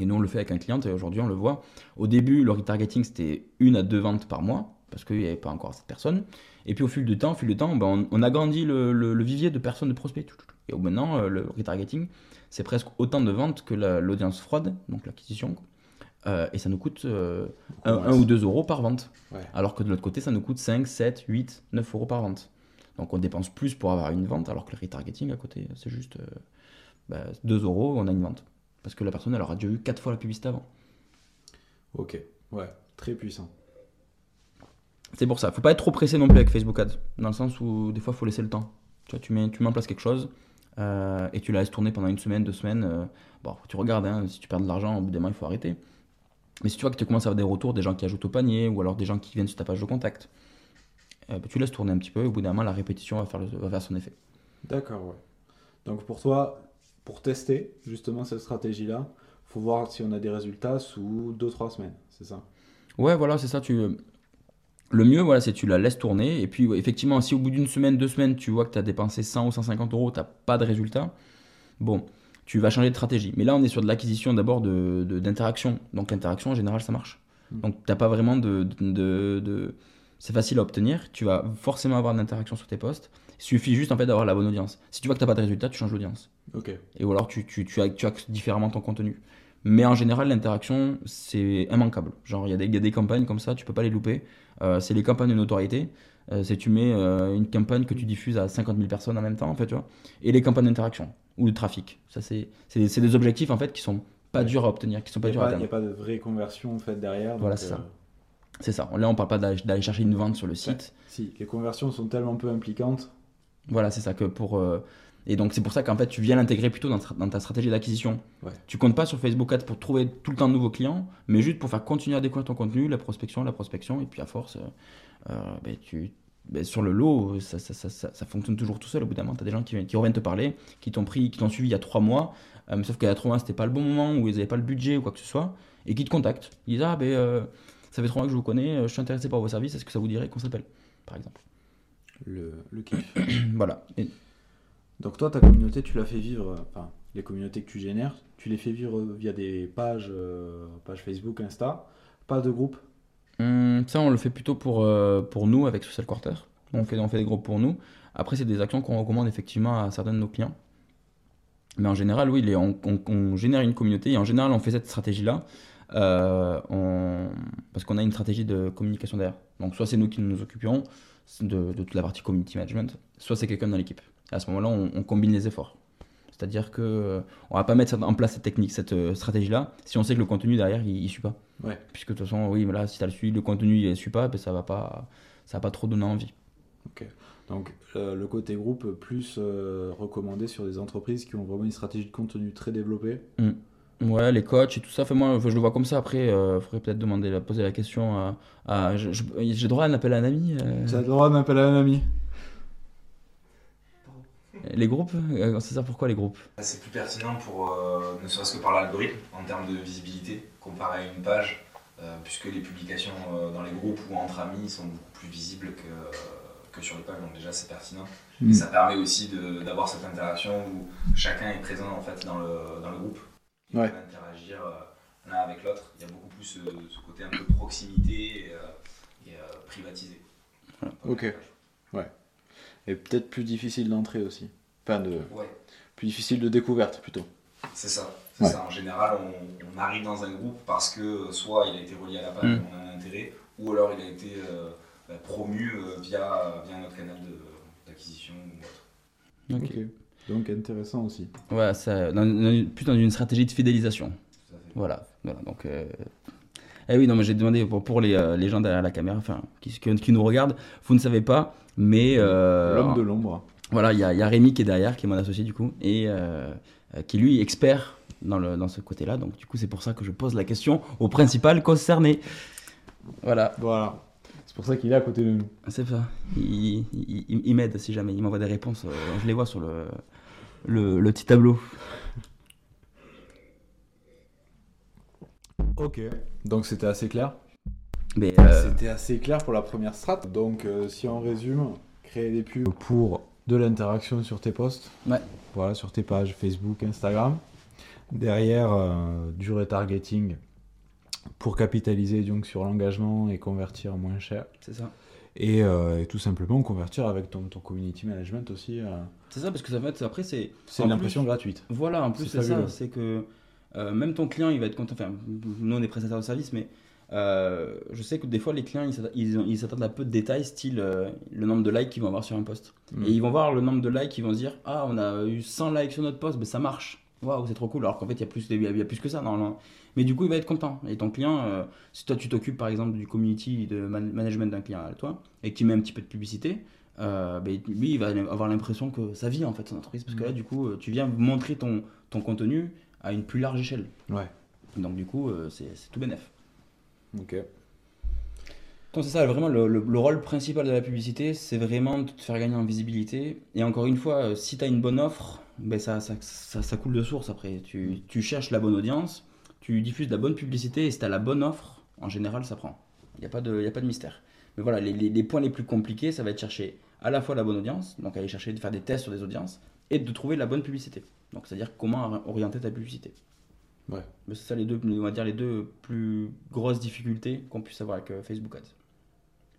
Et nous on le fait avec un client et aujourd'hui on le voit. Au début, le retargeting c'était une à deux ventes par mois parce qu'il n'y avait pas encore cette personne. Et puis au fil du temps, au fil du temps, ben, on, on agrandit le, le- le vivier de personnes de prospects. Et maintenant, euh, le retargeting, c'est presque autant de ventes que la- l'audience froide, donc l'acquisition. Euh, et ça nous coûte 1 ou 2 euros par vente. Ouais. Alors que de l'autre côté, ça nous coûte 5, 7, 8, 9 euros par vente. Donc on dépense plus pour avoir une vente, alors que le retargeting à côté, c'est juste euh, bah, 2 euros, on a une vente. Parce que la personne, elle aura déjà eu 4 fois la publicité avant. Ok, ouais, très puissant. C'est pour ça. Faut pas être trop pressé non plus avec Facebook Ads. Dans le sens où des fois, il faut laisser le temps. Tu vois, tu mets, tu mets en place quelque chose euh, et tu la laisses tourner pendant une semaine, deux semaines. euh, bon, tu regardes, hein, si tu perds de l'argent, au bout d'un moment, il faut arrêter. Mais si tu vois que tu commences à avoir des retours, des gens qui ajoutent au panier ou alors des gens qui viennent sur ta page de contact, euh, bah, tu laisses tourner un petit peu et au bout d'un moment, la répétition va faire, le- va faire son effet. D'accord, ouais. Donc pour toi, pour tester justement cette stratégie-là, faut voir si on a des résultats sous 2-3 semaines, c'est ça Ouais, voilà, c'est ça. Tu... Le mieux, voilà, c'est que tu la laisses tourner. Et puis, ouais, effectivement, si au bout d'une semaine, deux semaines, tu vois que tu as dépensé 100 ou 150 euros, tu n'as pas de résultat, bon, tu vas changer de stratégie. Mais là, on est sur de l'acquisition d'abord d'interaction. De. Donc, l'interaction, en général, ça marche. Mm. Donc, tu n'as pas vraiment de. de, de- de- C'est facile à obtenir. Tu vas forcément avoir de l'interaction sur tes posts. Il suffit juste en fait d'avoir la bonne audience. Si tu vois que tu n'as pas de résultat, tu changes d'audience. Ok, Et ou alors tu, tu, tu, tu axes différemment ton contenu. Mais en général, l'interaction, c'est immanquable. Genre, il y, a des- il y a des campagnes comme ça, tu peux pas les louper. Euh, c'est les campagnes de notoriété. Euh, c'est tu mets euh, une campagne que tu diffuses à 50 000 personnes en même temps, en fait, tu vois. Et les campagnes d'interaction ou de trafic. Ça, c'est c'est- c'est des objectifs, en fait, qui sont pas durs à obtenir, qui sont pas il n'y durs à a, atteindre. pas de vraie conversion en fait derrière. Voilà, c'est ça. C'est ça. Là, on parle pas d'aller d'aller chercher une vente sur le site. Si, les conversions sont tellement peu impliquantes. Voilà, c'est ça que pour. euh, Et donc, c'est pour ça qu'en fait, tu viens l'intégrer plutôt dans, tra- dans ta stratégie d'acquisition. Ouais. Tu comptes pas sur Facebook Ads pour trouver tout le temps de nouveaux clients, mais juste pour faire continuer à découvrir ton contenu, la prospection, la prospection, et puis à force, euh, euh, ben, tu. ben, sur le lot, ça, ça, ça, ça- ça fonctionne toujours tout seul. Au bout d'un moment, tu as des gens qui, viennent- qui reviennent te parler, qui t'ont pris, qui t'ont suivi il y a trois mois, euh, mais sauf qu'il y a trois mois, c'était pas le bon moment, ou ils n'avaient pas le budget, ou quoi que ce soit, et qui te contactent. Ils disent Ah, ben, euh, ça fait trois mois que je vous connais, euh, je suis intéressé par vos services, est-ce que ça vous dirait qu'on s'appelle Par exemple. Le, le kiff. voilà. Et- Donc toi, ta communauté, tu l'as fait vivre, euh, enfin, les communautés que tu génères, tu les fais vivre via des pages, euh, pages Facebook, Insta, pas de groupe Hum, ça, on le fait plutôt pour, euh, pour nous avec Social Quarter. On fait, on fait des groupes pour nous. Après, c'est des actions qu'on recommande effectivement à certains de nos clients. Mais en général, oui, les- on, on- on génère une communauté et en général, on fait cette stratégie-là euh, on- parce qu'on a une stratégie de communication derrière. Donc, soit c'est nous qui nous occupions de, de toute la partie community management, soit c'est quelqu'un dans l'équipe. À ce moment-là, on, on combine les efforts. C'est-à-dire que euh, on va pas mettre en place cette technique, cette euh, stratégie-là, si on sait que le contenu derrière, il, il suit pas. Ouais. Puisque de toute façon, oui, mais là, si tu as le suivi, le contenu, il ne suit pas, ben, ça va pas, ça va pas trop donner envie. Donc euh, le côté groupe plus recommandé sur des entreprises qui ont vraiment une stratégie de contenu très développée. Ouais, les coachs et tout ça, fait moi, je le vois comme ça. Après, il faudrait peut-être demander, poser la question à. à- J'ai droit à un appel à un ami euh, le droit d'un appel à un ami. Les groupes euh, C'est ça pourquoi les groupes? C'est plus pertinent pour, euh, ne serait-ce que par l'algorithme, en termes de visibilité, comparé à une page, euh, puisque les publications euh, dans les groupes ou entre amis sont beaucoup plus visibles que, que sur les pages, donc déjà c'est pertinent. Et ça permet aussi d'avoir cette interaction où chacun est présent en fait dans le, dans le groupe. Il Ouais. peut interagir euh, l'un avec l'autre. Il y a beaucoup plus ce côté un peu de proximité et, euh, et, euh, privatisé. Ok. Et peut-être plus difficile d'entrer aussi. Enfin, de... Ouais. plus difficile de découverte plutôt. C'est ça. C'est Ouais. ça. En général, on, on arrive dans un groupe parce que soit il a été relié à la page, Mm. on a un intérêt, ou alors il a été euh, bah, promu euh, via, via notre canal d'acquisition ou autre. Ok. Donc intéressant aussi. Ouais, ça, dans- dans- plus dans une stratégie de fidélisation. Voilà. voilà donc, euh, Eh oui, non, mais j'ai demandé pour, pour les, euh, les gens derrière la caméra, enfin, qui, nous regardent, vous ne savez pas, mais. euh, L'homme de l'ombre. Voilà, il y, a- il y a Rémi qui est derrière, qui est mon associé du coup, et euh, qui lui est expert dans, le, dans ce côté-là. Donc du coup, c'est pour ça que je pose la question au principal concerné. Voilà, Voilà. C'est pour ça qu'il est à côté de nous. c'est ça. Il, il- il- il m'aide si jamais, il m'envoie des réponses. euh, je les vois sur le, le, le petit tableau. Ok. Donc c'était assez clair. Mais euh, C'était assez clair pour la première strat. Donc euh, si on résume, créer des pubs pour de l'interaction sur tes posts. Ouais. Voilà, sur tes pages Facebook, Instagram. Derrière, euh, du retargeting pour capitaliser donc sur l'engagement et convertir moins cher. c'est ça. Et, euh, et tout simplement convertir avec ton, ton community management aussi. euh, C'est ça, parce que ça va être, après, c'est. c'est l'impression gratuite. Voilà, en plus, C'est ça, c'est que euh, même ton client, il va être content. Enfin, nous, on est prestataire de service, mais je sais que des fois, les clients, ils s'attendent- à peu de détails, style le nombre de likes qu'ils vont avoir sur un post. Mm. Et ils vont voir le nombre de likes, ils vont se dire Ah, on a eu 100 likes sur notre post, mais ça marche. Waouh, c'est trop cool. Alors qu'en fait, il y, a plus- il y a- plus que ça, normalement. Mais du coup, il va être content. Et ton client, euh, si toi, tu t'occupes par exemple du community de man- management d'un client à toi, et que tu mets un petit peu de publicité, euh, ben, lui, il va avoir l'impression que ça vit en fait son entreprise. Parce que là, du coup, euh, tu viens montrer ton, ton contenu à une plus large échelle. Ouais. Donc, du coup, c'est tout bénef. Ok. Donc c'est ça, vraiment le, le- le rôle principal de la publicité, c'est vraiment de te faire gagner en visibilité. Et encore une fois, si tu as une bonne offre, ben ça, ça, ça- ça coule de source après. Tu, tu cherches la bonne audience, tu diffuses la bonne publicité, et si tu as la bonne offre, en général, ça prend. Il n'y a, pas de- y a pas de mystère. Mais voilà, les, les- les points les plus compliqués, ça va être chercher à la fois la bonne audience, donc aller chercher de faire des tests sur des audiences, et de trouver la bonne publicité. Donc c'est-à-dire comment orienter ta publicité. Ouais. Mais c'est ça les deux, on va dire les deux plus grosses difficultés qu'on puisse avoir avec euh, Facebook Ads.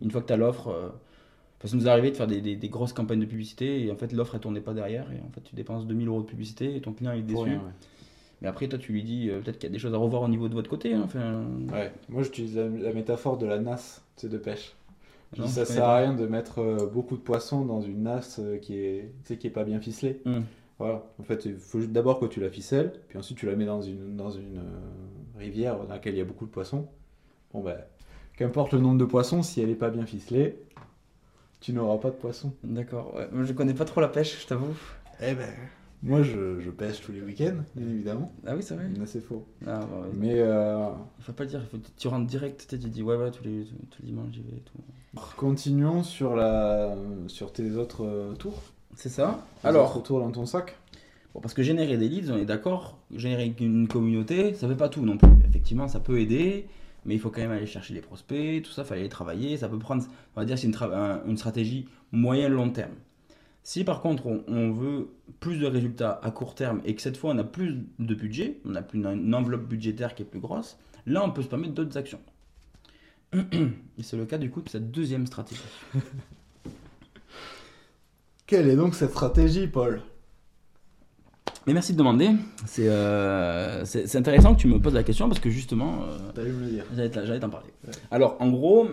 Une fois que tu as l'offre, parce que ça nous est arrivé de faire des, des- des grosses campagnes de publicité et en fait l'offre elle tournait pas derrière et en fait tu dépenses 2000 euros de publicité et ton client est déçu. Pour rien, ouais. Mais après toi tu lui dis euh, peut-être qu'il y a des choses à revoir au niveau de votre côté. hein, enfin, Ouais, moi j'utilise la, la métaphore de la nasse, c'est de pêche. Non, ça sert à rien de mettre euh, beaucoup de poissons dans une nasse euh, qui est, qui est pas bien ficelée. Hmm. Voilà. En fait, il faut juste d'abord que tu la ficelles, puis ensuite tu la mets dans une, dans une euh, rivière dans laquelle il y a beaucoup de poissons. Bon ben, qu'importe le nombre de poissons, si elle est pas bien ficelée, tu n'auras pas de poissons. D'accord, ouais. Je connais pas trop la pêche, je t'avoue. Eh ben, moi je, je pêche tous les week-ends, bien évidemment. Ah oui, c'est vrai. Mais c'est faux. Ah, bah, ouais. Mais euh, Il faut pas le dire, faut, tu rentres direct, tu dis ouais, ouais, tous les, tous les dimanches j'y vais et tout. continuons sur, la, sur tes autres euh, tours. C'est ça. Tes Alors, autres tours dans ton sac. Bon, parce que générer des leads, on est d'accord, générer une communauté, ça fait pas tout non plus. Effectivement, ça peut aider, mais il faut quand même aller chercher les prospects, tout ça, il fallait les travailler. Ça peut prendre, on va dire, c'est une, tra- un- une stratégie moyen-long terme. Si par contre on, on veut plus de résultats à court terme et que cette fois on a plus de budget, on a plus une, une enveloppe budgétaire qui est plus grosse, là on peut se permettre d'autres actions. Et c'est le cas du coup de cette deuxième stratégie. Quelle est donc cette stratégie, Paul? Mais merci de demander. C'est euh, intéressant que tu me poses la question parce que justement, euh, j'allais te- j'allais t'en parler. Ouais. Alors en gros,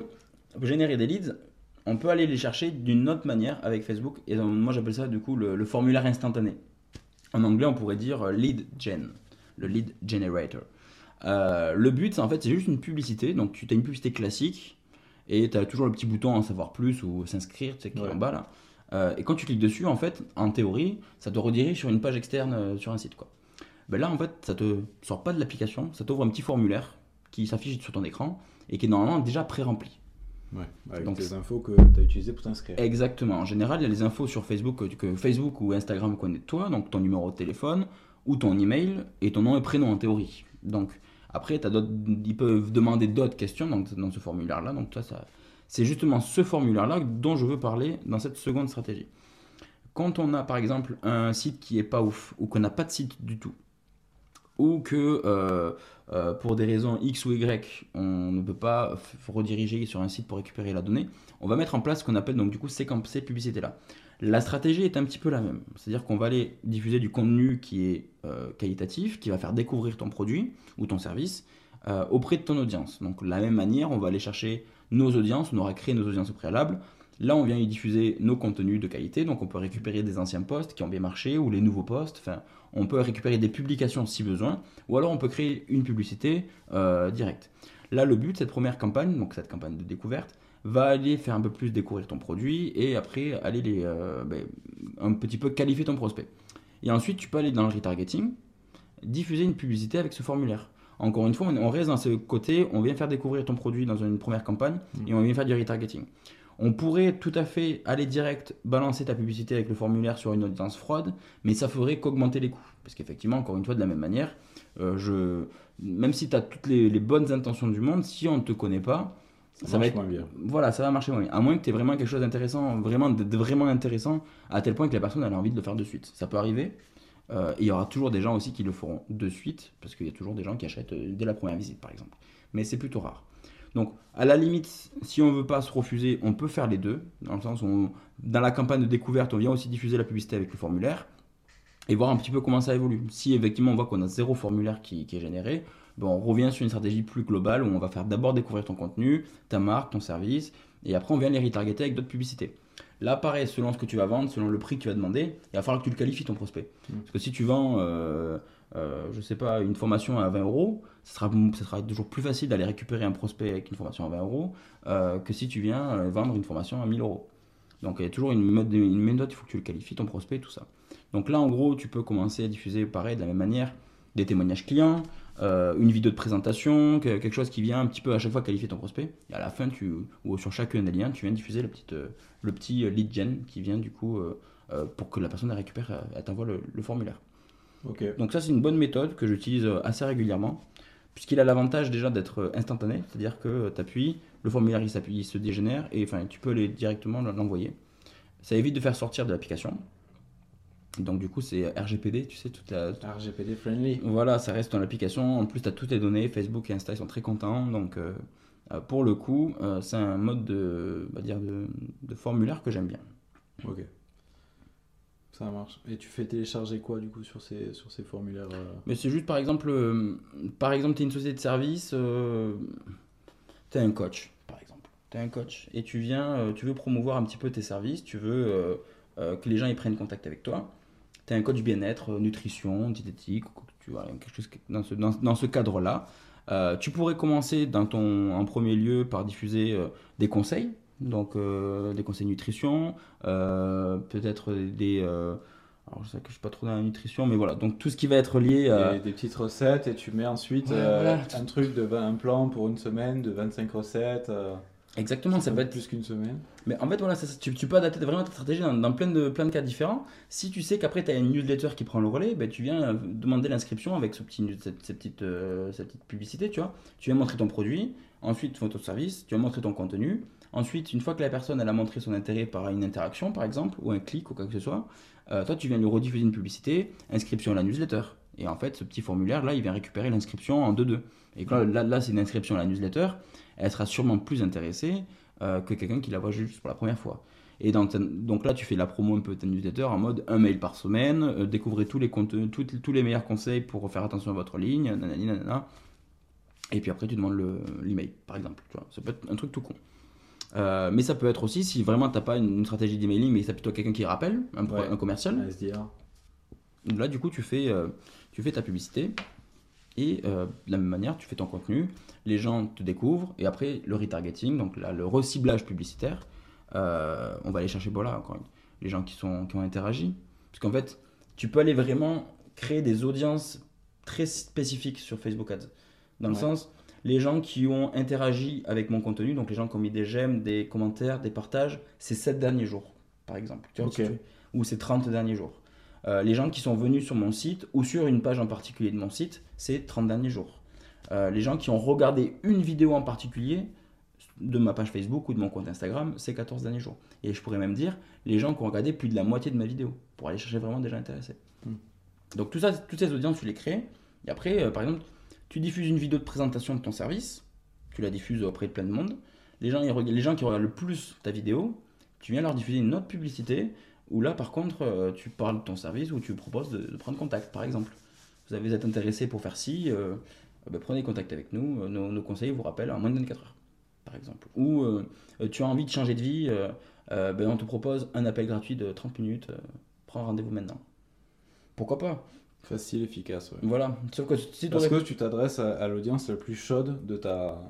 générer des leads, on peut aller les chercher d'une autre manière avec Facebook. Et euh, moi j'appelle ça du coup le, le formulaire instantané. En anglais, on pourrait dire euh, lead gen, le lead generator. Euh, le but, c'est en fait, c'est juste une publicité. Donc tu as une publicité classique et tu as toujours le petit bouton en savoir plus ou s'inscrire, tu sais, qui est Ouais. en bas là. Euh, et quand tu cliques dessus, en fait, en théorie, ça te redirige sur une page externe euh, sur un site. Quoi. Ben là, en fait, ça te sort pas de l'application, ça t'ouvre un petit formulaire qui s'affiche sur ton écran et qui est normalement déjà pré-rempli. Ouais, avec Donc, les infos que tu as utilisées pour t'inscrire. Exactement. En général, il y a les infos sur Facebook que, que Facebook ou Instagram connaît de toi, donc ton numéro de téléphone ou ton email et ton nom et prénom en théorie. Donc après, d'autres- ils peuvent demander d'autres questions donc, dans ce formulaire-là. Donc ça, ça c'est justement ce formulaire-là dont je veux parler dans cette seconde stratégie. Quand on a par exemple un site qui est pas ouf ou qu'on n'a pas de site du tout ou que euh, euh, pour des raisons X ou Y, on ne peut pas rediriger sur un site pour récupérer la donnée, on va mettre en place ce qu'on appelle donc du coup ces, ces publicités-là. La stratégie est un petit peu la même, c'est-à-dire qu'on va aller diffuser du contenu qui est euh, qualitatif, qui va faire découvrir ton produit ou ton service auprès de ton audience. Donc de la même manière, on va aller chercher nos audiences, on aura créé nos audiences au préalable. Là, on vient y diffuser nos contenus de qualité, donc on peut récupérer des anciens posts qui ont bien marché ou les nouveaux posts. Enfin, on peut récupérer des publications si besoin, ou alors on peut créer une publicité euh, directe. Là, le but, cette première campagne, donc cette campagne de découverte, va aller faire un peu plus découvrir ton produit et après aller les, euh, ben, un petit peu qualifier ton prospect. Et ensuite, tu peux aller dans le retargeting, diffuser une publicité avec ce formulaire. Encore une fois, on on reste dans ce côté, on vient faire découvrir ton produit dans une première campagne et on vient faire du retargeting. On pourrait tout à fait aller direct balancer ta publicité avec le formulaire sur une audience froide, mais ça ferait qu'augmenter les coûts. Parce qu'effectivement, encore une fois, de la même manière, euh, je, même si tu as toutes les, les bonnes intentions du monde, si on ne te connaît pas, Ça, ça va être moins bien. voilà, ça va marcher moins bien. À moins que tu aies vraiment quelque chose d'intéressant, vraiment, vraiment intéressant, à tel point que la personne elle a envie de le faire de suite. Ça peut arriver. Euh, il y aura toujours des gens aussi qui le feront de suite, parce qu'il y a toujours des gens qui achètent euh, dès la première visite, par exemple. Mais c'est plutôt rare. Donc, à la limite, si on veut pas se refuser, on peut faire les deux, dans le sens dans la campagne de découverte, on vient aussi diffuser la publicité avec le formulaire, et voir un petit peu comment ça évolue. Si effectivement on voit qu'on a zéro formulaire qui, qui est généré, ben, on revient sur une stratégie plus globale où on va faire d'abord découvrir ton contenu, ta marque, ton service, et après on vient les retargeter avec d'autres publicités. Là, pareil, selon ce que tu vas vendre, selon le prix que tu vas demander, il va falloir que tu le qualifies ton prospect. Mm. Parce que si tu vends, euh, euh, je sais pas, une formation à 20 euros, ce sera, ce sera toujours plus facile d'aller récupérer un prospect avec une formation à 20 euros euh, que si tu viens euh, vendre une formation à 1000 euros. Donc il y a toujours une méthode, une méthode, il faut que tu le qualifies, ton prospect, tout ça. Donc là, en gros, tu peux commencer à diffuser, pareil, de la même manière, des témoignages clients, euh, une vidéo de présentation, que- quelque chose qui vient un petit peu à chaque fois qualifier ton prospect. Et à la fin, tu, ou sur chacun des liens, tu viens diffuser la petite, euh, le petit euh, lead gen qui vient du coup euh, pour que la personne elle récupère, elle t'envoie le, le formulaire. Donc ça, c'est une bonne méthode que j'utilise assez régulièrement, puisqu'il a l'avantage déjà d'être instantané, c'est-à-dire que tu appuies, le formulaire il s'appuie, il se dégénère, et enfin tu peux aller directement l'envoyer. Ça évite de faire sortir de l'application. Donc du coup, c'est RGPD, tu sais, toute la, RGPD friendly. voilà, ça reste dans l'application. En plus, tu as toutes les données. Facebook et Insta, ils sont très contents. Donc, euh, euh, pour le coup, euh, c'est un mode de, dire de, de formulaire que j'aime bien. Ok. Ça marche. Et tu fais télécharger quoi du coup sur ces, sur ces formulaires euh, Mais c'est juste, par exemple, par exemple, tu es une société de service, tu es un coach, par exemple. Tu es un coach et tu viens, tu veux promouvoir un petit peu tes services, tu veux que les gens ils prennent contact avec toi. Tu es un coach bien-être, euh, nutrition, diététique, tu vois, quelque chose dans ce, dans, dans ce cadre-là. Euh, tu pourrais commencer dans ton, en premier lieu par diffuser euh, des conseils, donc euh, des conseils nutrition, euh, peut-être des... euh, alors je sais que je suis pas trop dans la nutrition, mais voilà, donc tout ce qui va être lié à... des, des petites recettes et tu mets ensuite Ouais, euh, voilà. un truc de 20 un plan pour une semaine de 25 recettes. Exactement, ça peut être plus qu'une semaine. Mais en fait, voilà, ça- tu, tu peux adapter vraiment ta stratégie dans, dans plein, de, plein de cas différents. Si tu sais qu'après, tu as une newsletter qui prend le relais, ben, tu viens euh, demander l'inscription avec ce petit, cette, cette petite, euh, cette petite publicité, tu vois. Tu viens montrer ton produit, ensuite ton service, tu vas montrer ton contenu. Ensuite, une fois que la personne elle a montré son intérêt par une interaction, par exemple, ou un clic ou quoi que ce soit, euh, toi, tu viens lui rediffuser une publicité, inscription à la newsletter. Et en fait, ce petit formulaire, là, il vient récupérer l'inscription en 2-2. Et là, là, là, c'est une inscription à la newsletter. Elle sera sûrement plus intéressée euh, que quelqu'un qui la voit juste pour la première fois. Et donc là, tu fais la promo un peu de ta newsletter en mode un mail par semaine, euh, découvrez tous les, contenus, tous, tous les meilleurs conseils pour faire attention à votre ligne, nanani, nanana. Et puis après, tu demandes le- l'email, par exemple. Tu vois. Ça peut être un truc tout con. Euh, mais ça peut être aussi, si vraiment tu n'as pas une, une stratégie d'emailing, mais c'est plutôt quelqu'un qui rappelle, un, pro- Ouais. un commercial, SDR. Là, du coup, tu fais, euh, tu fais ta publicité et euh, de la même manière, tu fais ton contenu. Les gens te découvrent et après, le retargeting, donc là, le reciblage publicitaire, euh, on va aller chercher voilà, encore une- les gens qui, sont, qui ont interagi. Parce qu'en fait, tu peux aller vraiment créer des audiences très spécifiques sur Facebook Ads. Dans le Ouais. sens, les gens qui ont interagi avec mon contenu, donc les gens qui ont mis des j'aime, des commentaires, des partages, ces 7 derniers jours, par exemple. Tu vois, Ok. si tu- ou ces 30 derniers jours. Euh, les gens qui sont venus sur mon site ou sur une page en particulier de mon site, c'est 30 derniers jours. Euh, les gens qui ont regardé une vidéo en particulier de ma page Facebook ou de mon compte Instagram, c'est 14 derniers jours. Et je pourrais même dire les gens qui ont regardé plus de la moitié de ma vidéo pour aller chercher vraiment des gens intéressés. Hmm. Donc tout ça, toutes ces audiences, tu les crées. Et après, euh, par exemple, tu diffuses une vidéo de présentation de ton service, tu la diffuses auprès de plein de monde. Les gens, les gens qui regardent le plus ta vidéo, tu viens leur diffuser une autre publicité où là, par contre, euh, tu parles de ton service ou tu proposes de, de prendre contact, par exemple. Vous avez êtes intéressé pour faire ci, euh, euh, ben, prenez contact avec nous. Nos, nos conseillers vous rappellent en moins de 24 heures, par exemple. Ou euh, tu as envie de changer de vie, ben, on te propose un appel gratuit de 30 minutes. prends rendez-vous maintenant. Pourquoi pas? Facile, efficace. ouais. Voilà. Sauf que si tu Parce que tu t'adresses à, à l'audience la plus chaude de ta,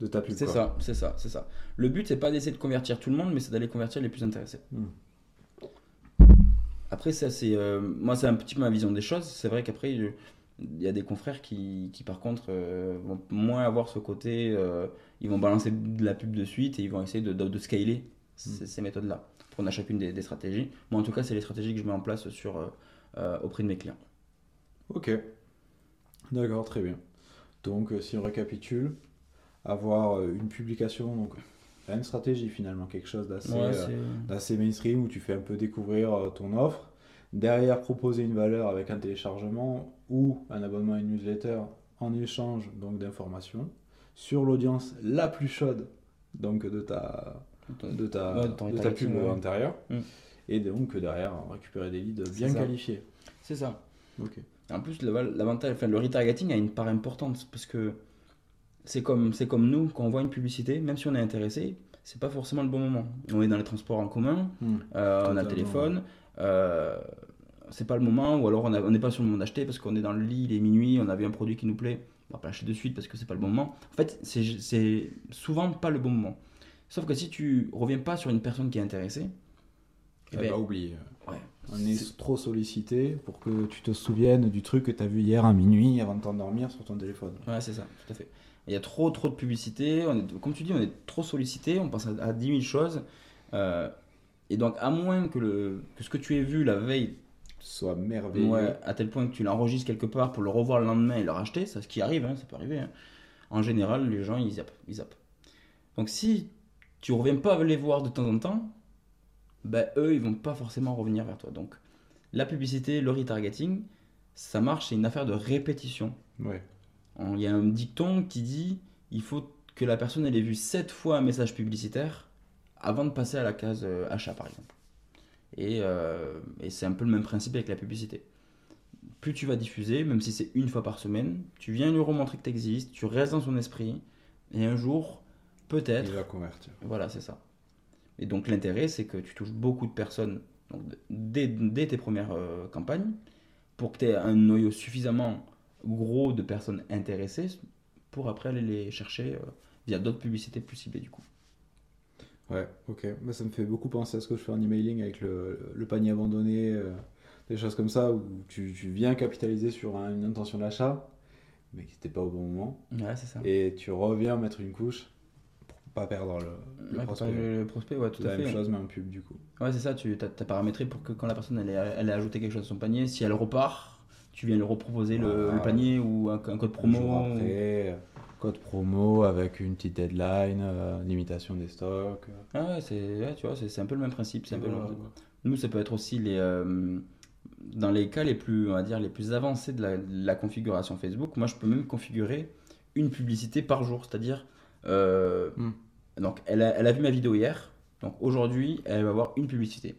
de ta pub. C'est ça, c'est ça, c'est ça. Le but, c'est pas d'essayer de convertir tout le monde, mais c'est d'aller convertir les plus intéressés. Hmm. Après, ça, c'est. euh, moi, c'est un petit peu ma vision des choses. C'est vrai qu'après, il y a des confrères qui, qui par contre, euh, vont moins avoir ce côté. euh, ils vont balancer de la pub de suite et ils vont essayer de, de, de scaler ces, ces méthodes-là. On a chacune des, des stratégies. Moi, en tout cas, c'est les stratégies que je mets en place sur, euh, euh, auprès de mes clients. Ok. D'accord, très bien. Donc, euh, si on récapitule, avoir euh, une publication, donc une stratégie finalement, quelque chose d'assez Ouais, euh, d'assez mainstream où tu fais un peu découvrir euh, ton offre. Derrière, proposer une valeur avec un téléchargement ou un abonnement à une newsletter en échange donc d'informations sur l'audience la plus chaude donc de ta de ta, Ouais, de ta pub ouais. antérieure Mm. et donc derrière récupérer des leads bien ça. qualifiés. C'est ça. Ok. En plus, l'avantage, enfin, le retargeting a une part importante parce que c'est comme, c'est comme nous, quand on voit une publicité, même si on est intéressé, c'est pas forcément le bon moment. On est dans les transports en commun, Mm. euh, on a le téléphone, euh, c'est pas le moment, ou alors on n'est pas sur le moment d'acheter parce qu'on est dans le lit, il est minuit, on a vu un produit qui nous plaît, on va pas l'acheter de suite parce que c'est pas le bon moment. En fait, c'est souvent pas le bon moment. Sauf que si tu reviens pas sur une personne qui est intéressée, eh Eh ben, ben, oublie. ouais, On est trop sollicité pour que tu te souviennes du truc que tu as vu hier à minuit avant de t'endormir sur ton téléphone. Ouais, c'est ça, tout à fait. Il y a trop, trop de publicité. On est, comme tu dis, on est trop sollicité. On pense à, à 10 000 choses. Euh, et donc, à moins que, le, que ce que tu aies vu la veille, Soit merveilleux. ouais, à tel point que tu l'enregistres quelque part pour le revoir le lendemain et le racheter, c'est ce qui arrive, hein, ça peut arriver. hein. En général, les gens, ils zappent, ils zappent. Donc, si tu reviens pas les voir de temps en temps, ben, eux, ils vont pas forcément revenir vers toi. Donc, la publicité, le retargeting, ça marche, c'est une affaire de répétition. Ouais. Il y a un dicton qui dit il faut que la personne elle ait vu 7 fois un message publicitaire avant de passer à la case euh, achat, par exemple. Et, euh, et c'est un peu le même principe avec la publicité. Plus tu vas diffuser, même si c'est une fois par semaine, tu viens lui remontrer que tu existes, tu restes dans son esprit, et un jour, peut-être, Il va convertir. voilà, c'est ça. Et donc l'intérêt, c'est que tu touches beaucoup de personnes donc, dès, dès tes premières euh, campagnes pour que tu aies un noyau suffisamment gros de personnes intéressées pour après aller les chercher euh, via d'autres publicités plus ciblées du coup. Ouais, ok. Bah, ça me fait beaucoup penser à ce que je fais en emailing avec le, le panier abandonné, euh, des choses comme ça, où tu, tu viens capitaliser sur un- une intention d'achat, mais qui n'était pas au bon moment, Ouais, c'est ça. et tu reviens mettre une couche pour pas perdre le, le Ouais, prospect. Le, le prospect, ouais, tout à la fait. même chose, mais en pub du coup. Ouais, c'est ça, tu as, paramétré pour que quand la personne elle, ait- elle a ajouté quelque chose à son panier, si elle repart, tu viens lui reproposer le, panier ou un, un code promo. ou- code promo avec une petite deadline, euh, limitation des stocks. Ah ouais, c'est, tu vois, c'est c'est un peu le même principe. c'est Voilà. Nous, ça peut être aussi les, euh, dans les cas les plus, on va dire, les plus avancés de la, de la configuration Facebook. Moi, je peux même configurer une publicité par jour, c'est-à-dire, euh, Hmm. donc, elle a, elle a vu ma vidéo hier. Donc aujourd'hui, elle va avoir une publicité.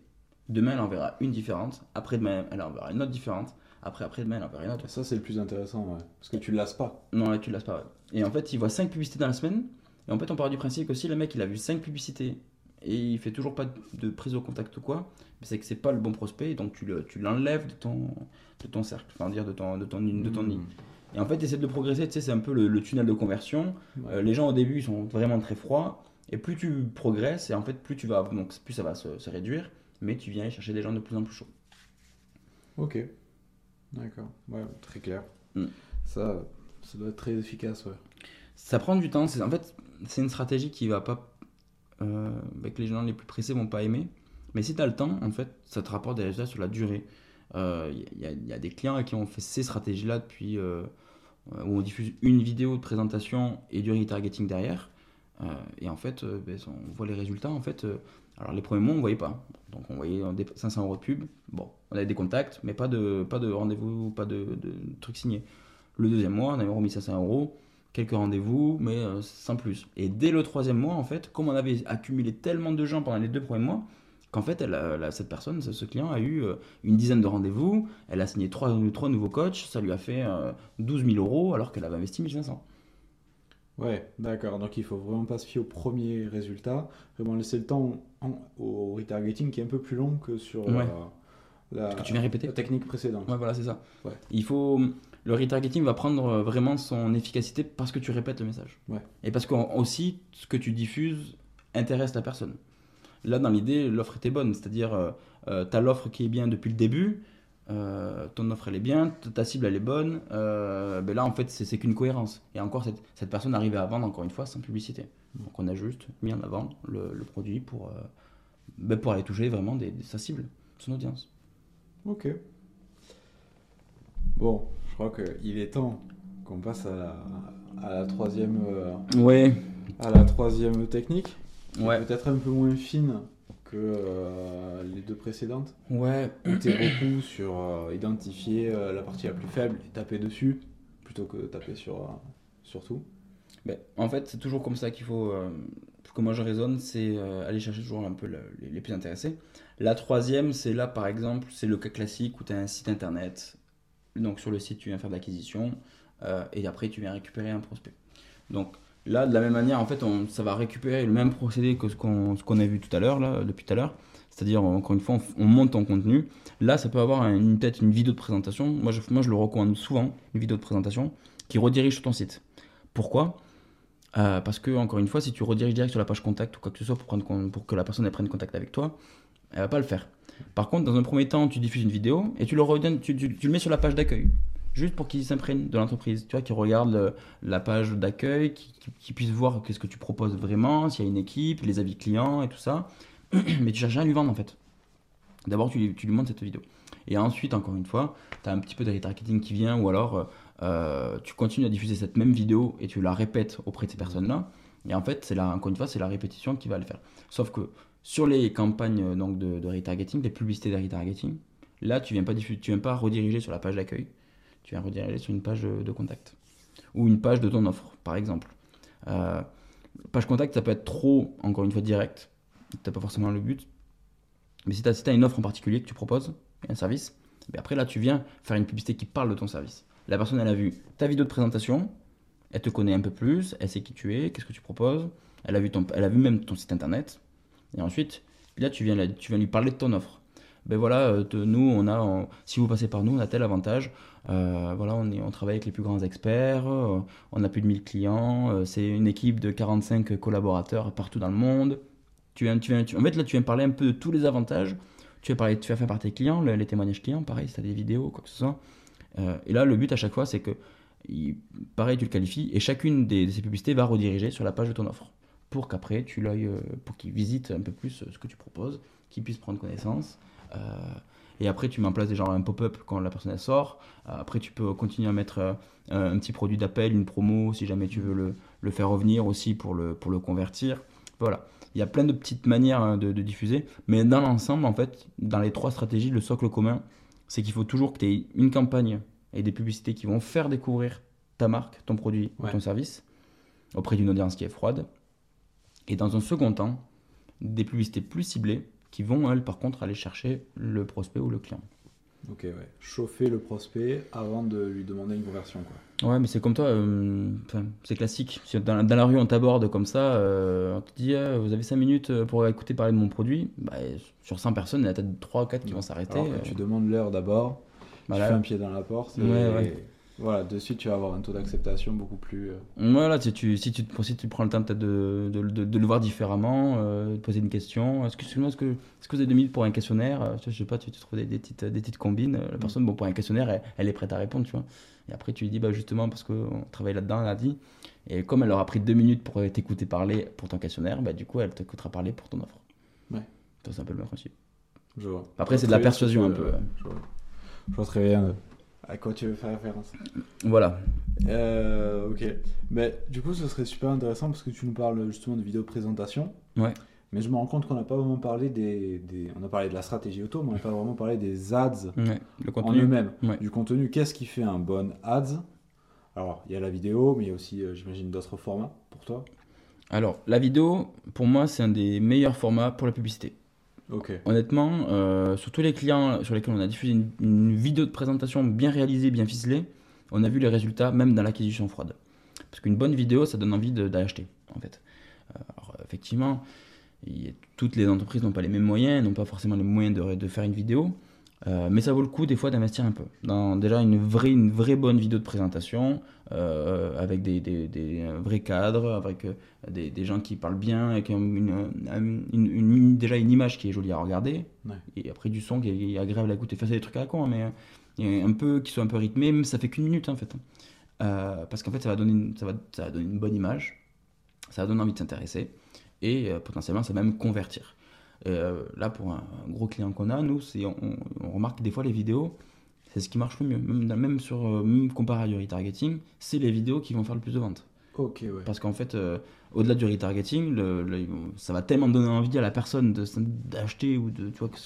Demain, elle en verra une différente. Après-demain, elle en verra une autre différente. Après, après-demain, elle en verra une autre. Et ça, c'est le plus intéressant, ouais. Parce que tu le lasses pas. Non, là, tu lasses pas. ouais. Et en fait, il voit 5 publicités dans la semaine. Et en fait, on part du principe que si le mec il a vu 5 publicités et il fait toujours pas de prise au contact ou quoi, c'est que c'est pas le bon prospect. Donc tu le- tu l'enlèves de ton, de ton cercle, enfin dire de ton, de ton, de ton nid. Et en fait, essaie de progresser. Tu sais, c'est un peu le, le tunnel de conversion. Ouais. Euh, les gens au début ils sont vraiment très froids. Et plus tu progresses, et en fait, plus tu vas, donc plus ça va se, se réduire. Mais tu viens aller chercher des gens de plus en plus chauds. Ok. D'accord. Ouais, très clair. Mm. Ça, ça doit être très efficace, ouais. Ça prend du temps. En fait, c'est une stratégie qui va pas. Euh, bah, que les gens les plus pressés vont pas aimer. Mais si tu as le temps, en fait, ça te rapporte des résultats sur la durée. Il y, a- y a des clients qui ont fait ces stratégies-là depuis. euh, euh, où on diffuse une vidéo de présentation et du retargeting derrière. Euh, et en fait, euh, ben, on voit les résultats. En fait, euh, alors les premiers mois, on voyait pas. Donc on voyait euh, des 500 euros de pub. Bon, on avait des contacts, mais pas de, pas de rendez-vous, pas de, de trucs signés. Le deuxième mois, on avait remis 500 euros, quelques rendez-vous, mais sans plus. Et dès le troisième mois, en fait, comme on avait accumulé tellement de gens pendant les deux premiers mois, qu'en fait, cette personne, ce, client a eu une dizaine de rendez-vous, elle a signé trois, trois nouveaux coachs, ça lui a fait euh, 12 000 euros alors qu'elle avait investi 1500. Ouais, d'accord. Donc il faut vraiment pas se fier au premier résultat, vraiment laisser le temps en- au retargeting qui est un peu plus long que sur Ouais. euh, la, que tu viens répéter. la technique précédente. Ouais, voilà, c'est ça. Ouais. Il faut. Le retargeting va prendre euh, vraiment son efficacité parce que tu répètes le message. Ouais. Et parce que aussi, ce que tu diffuses intéresse la personne. Là, dans l'idée, l'offre était bonne. C'est-à-dire, tu as l'offre qui est bien depuis le début, euh, ton offre elle est bien, ta cible elle est bonne. euh, ben là, en fait, c'est qu'une cohérence. Et encore, cette, cette personne arrivait à vendre, encore une fois, sans publicité. Donc, on a juste mis en avant le, le produit pour, euh, ben, pour aller toucher vraiment des, des- sa cible, son audience. Ok. Bon, je crois qu'il est temps qu'on passe à la, à la troisième, euh, Ouais, à la troisième technique. ouais, Peut-être un peu moins fine que euh, les deux précédentes. ouais. On était beaucoup sur euh, identifier euh, la partie la plus faible et taper dessus plutôt que taper sur, sur tout. Ben, en fait, c'est toujours comme ça qu'il faut que moi je raisonne, c'est aller chercher toujours un peu le- les, les plus intéressés. La troisième, c'est là par exemple, c'est le cas classique où tu as un site internet. Donc sur le site, tu viens faire de l'acquisition et après tu viens récupérer un prospect. Donc là, de la même manière, en fait, on, ça va récupérer le même procédé que ce qu'on a vu tout à l'heure, depuis tout à l'heure. C'est-à-dire, encore une fois, on, on monte ton contenu. Là, ça peut avoir un- une tête, une vidéo de présentation. Moi je, moi, je le recommande souvent, une vidéo de présentation qui redirige sur ton site. Pourquoi? Euh, Parce que, encore une fois, si tu rediriges direct sur la page contact ou quoi que ce soit pour, prendre, pour que la personne elle prenne contact avec toi, elle va pas le faire. Par contre, dans un premier temps, tu diffuses une vidéo et tu le, tu- tu le mets sur la page d'accueil. Juste pour qu'il s'imprègne de l'entreprise. Tu vois, qu'il regarde le- la page d'accueil, qu'il qu'il- qu'il puisse voir qu'est-ce que tu proposes vraiment, s'il y a une équipe, les avis clients et tout ça. Mais tu cherches rien à lui vendre en fait. D'abord, tu, lui- montres cette vidéo. Et ensuite, encore une fois, tu as un petit peu de retargeting qui vient ou alors euh, tu continues à diffuser cette même vidéo et tu la répètes auprès de ces personnes-là. Et en fait, c'est encore une fois, c'est la répétition qui va le faire. Sauf que sur les campagnes euh, donc, de, retargeting, les publicités de retargeting, là, tu viens pas tu viens pas rediriger sur la page d'accueil. Tu viens rediriger sur une page de, contact ou une page de ton offre, par exemple. Euh, page contact, ça peut être trop, encore une fois, direct. Tu pas forcément le but. Mais si tu as, une offre en particulier que tu proposes, un service, ben après là, tu viens faire une publicité qui parle de ton service. La personne, elle a vu ta vidéo de présentation, elle te connaît un peu plus, elle sait qui tu es, qu'est-ce que tu proposes, elle a vu, ton, elle a vu même ton site internet. Et ensuite, là, tu viens, la- tu viens lui parler de ton offre. Ben voilà, euh, nous, on a, si vous passez par nous, on a tel avantage. Euh, voilà, on, est, on travaille avec les plus grands experts, euh, on a plus de 1000 clients, c'est une équipe de 45 collaborateurs partout dans le monde. Tu viens, tu viens, tu- en fait, là, tu viens parler un peu de tous les avantages. Tu vas, parler, tu vas faire par tes clients, le- les témoignages clients, pareil, si tu as des vidéos, quoi que ce soit. Et là, le but à chaque fois, c'est que, il- pareil, tu le qualifies, et chacune de ces publicités va rediriger sur la page de ton offre. pour qu'après tu euh, pour qu'il visite un peu plus ce que tu proposes, qu'il puisse prendre connaissance. Euh, et après, tu mets en place déjà un pop-up quand la personne elle sort. Euh, après, tu peux continuer à mettre euh, un petit produit d'appel, une promo, si jamais tu veux le, le faire revenir aussi pour le, pour le convertir. Voilà. Il y a plein de petites manières hein, de, de diffuser. Mais dans l'ensemble, en fait, dans les trois stratégies, le socle commun, c'est qu'il faut toujours que tu aies une campagne et des publicités qui vont faire découvrir ta marque, ton produit ou Ouais. ton service auprès d'une audience qui est froide. Et dans un second temps, des publicités plus ciblées qui vont, elles, par contre, aller chercher le prospect ou le client. Ok, ouais. Chauffer le prospect avant de lui demander une conversion, quoi. Ouais, mais c'est comme toi, euh, c'est classique. Si dans, dans la rue on t'aborde comme ça, euh, on te dit Ah, vous avez 5 minutes pour écouter parler de mon produit, bah, sur 100 personnes, il y en a peut-être 3 ou 4 qui vont s'arrêter. Euh, tu demandes l'heure d'abord, voilà. tu fais un pied dans la porte, et Ouais, ouais. Voilà, de suite tu vas avoir un taux d'acceptation beaucoup plus. euh, Voilà, si tu, si tu, si tu prends le temps peut-être de, de, de- de le voir différemment, euh, de poser une question. Est-ce que, est-ce que, est-ce que vous avez deux minutes pour un questionnaire? Euh, Je sais pas, tu, tu trouves des, des petites, des petites combines. La personne, bon, pour un questionnaire, elle, elle est prête à répondre, tu vois. Et après, tu lui dis, bah, justement, parce qu'on travaille là-dedans, elle a dit. Et comme elle aura pris deux minutes pour t'écouter parler pour ton questionnaire, bah, du coup, elle t'écoutera parler pour ton offre. Ouais. C'est un peu le même principe. Je vois. Après, c'est de la persuasion un peu. Je vois, je vois très bien à quoi tu veux faire référence. Voilà. Euh, ok. Mais du coup, ce serait super intéressant parce que tu nous parles justement de vidéo présentation. Ouais. Mais je me rends compte qu'on n'a pas vraiment parlé des, des- On a parlé de la stratégie auto, mais on n'a pas vraiment parlé des ads Ouais. Le en eux-mêmes. Ouais. Du contenu, qu'est-ce qui fait un bon ads? Alors, il y a la vidéo, mais il y a aussi, euh, j'imagine, d'autres formats pour toi. Alors, la vidéo, pour moi, c'est un des meilleurs formats pour la publicité. Ok. Honnêtement, euh, sur tous les clients sur lesquels on a diffusé une, vidéo de présentation bien réalisée, bien ficelée, on a vu les résultats même dans l'acquisition froide. Parce qu'une bonne vidéo, ça donne envie d'acheter, en fait. Euh, effectivement, toutes les entreprises n'ont pas les mêmes moyens, n'ont pas forcément les moyens de, de faire une vidéo, euh, mais ça vaut le coup des fois d'investir un peu. Dans déjà une vraie, une vraie bonne vidéo de présentation, euh, avec des, des- des, euh, vrais cadres, avec euh, des, des gens qui parlent bien, avec une, une- une- une- déjà une image qui est jolie à regarder, Ouais. et après du son qui est agréable à écouter. Enfin, c'est des trucs à la con, hein, mais un peu, qui sont un peu rythmés, même ça fait qu'une minute en fait. Euh, parce qu'en fait, ça va, donner une, ça, va, ça va donner une bonne image, ça va donner envie de s'intéresser, et euh, potentiellement, ça va même convertir. Euh, là, pour un, un gros client qu'on a, nous, on, on remarque que des fois les vidéos, c'est ce qui marche le mieux. Même, même, sur, euh, même comparé à du retargeting, c'est les vidéos qui vont faire le plus de ventes. Ok, ouais. Parce qu'en fait, euh, au-delà du retargeting, le, le- ça va tellement donner envie à la personne de- d'acheter ou de, tu vois, que,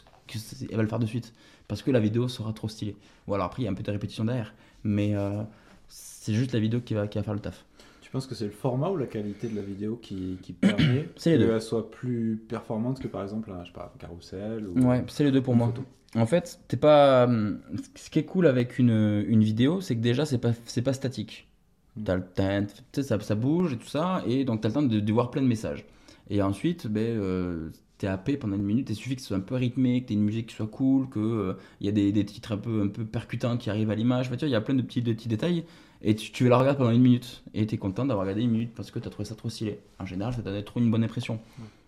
elle va le faire de suite. Parce que la vidéo sera trop stylée. Ou alors après, il y a un peu de répétition derrière. Mais euh, c'est juste la vidéo qui va, qui va faire le taf. Tu penses que c'est le format ou la qualité de la vidéo qui, qui permet qu'elle soit plus performante que par exemple, un, je sais pas, un carrousel ou Ouais, c'est les deux pour moi. photo? En fait, t'es pas. hum, Ce qui est cool avec une, une vidéo, c'est que déjà, c'est pas, c'est pas statique. Mm. T'as le- t'as- tu sais, ça, ça bouge et tout ça, et donc t'as le temps de, de voir plein de messages. Et ensuite, ben, euh, t'es happé pendant une minute, il suffit que ce soit un peu rythmé, que t'aies une musique qui soit cool, qu'il il y a des, des titres un peu, un peu percutants qui arrivent à l'image. Enfin, tu vois, il y a plein de petits, de petits détails, et tu, tu la regardes pendant une minute, et t'es content d'avoir regardé une minute parce que t'as trouvé ça trop stylé. En général, ça donne trop une bonne impression.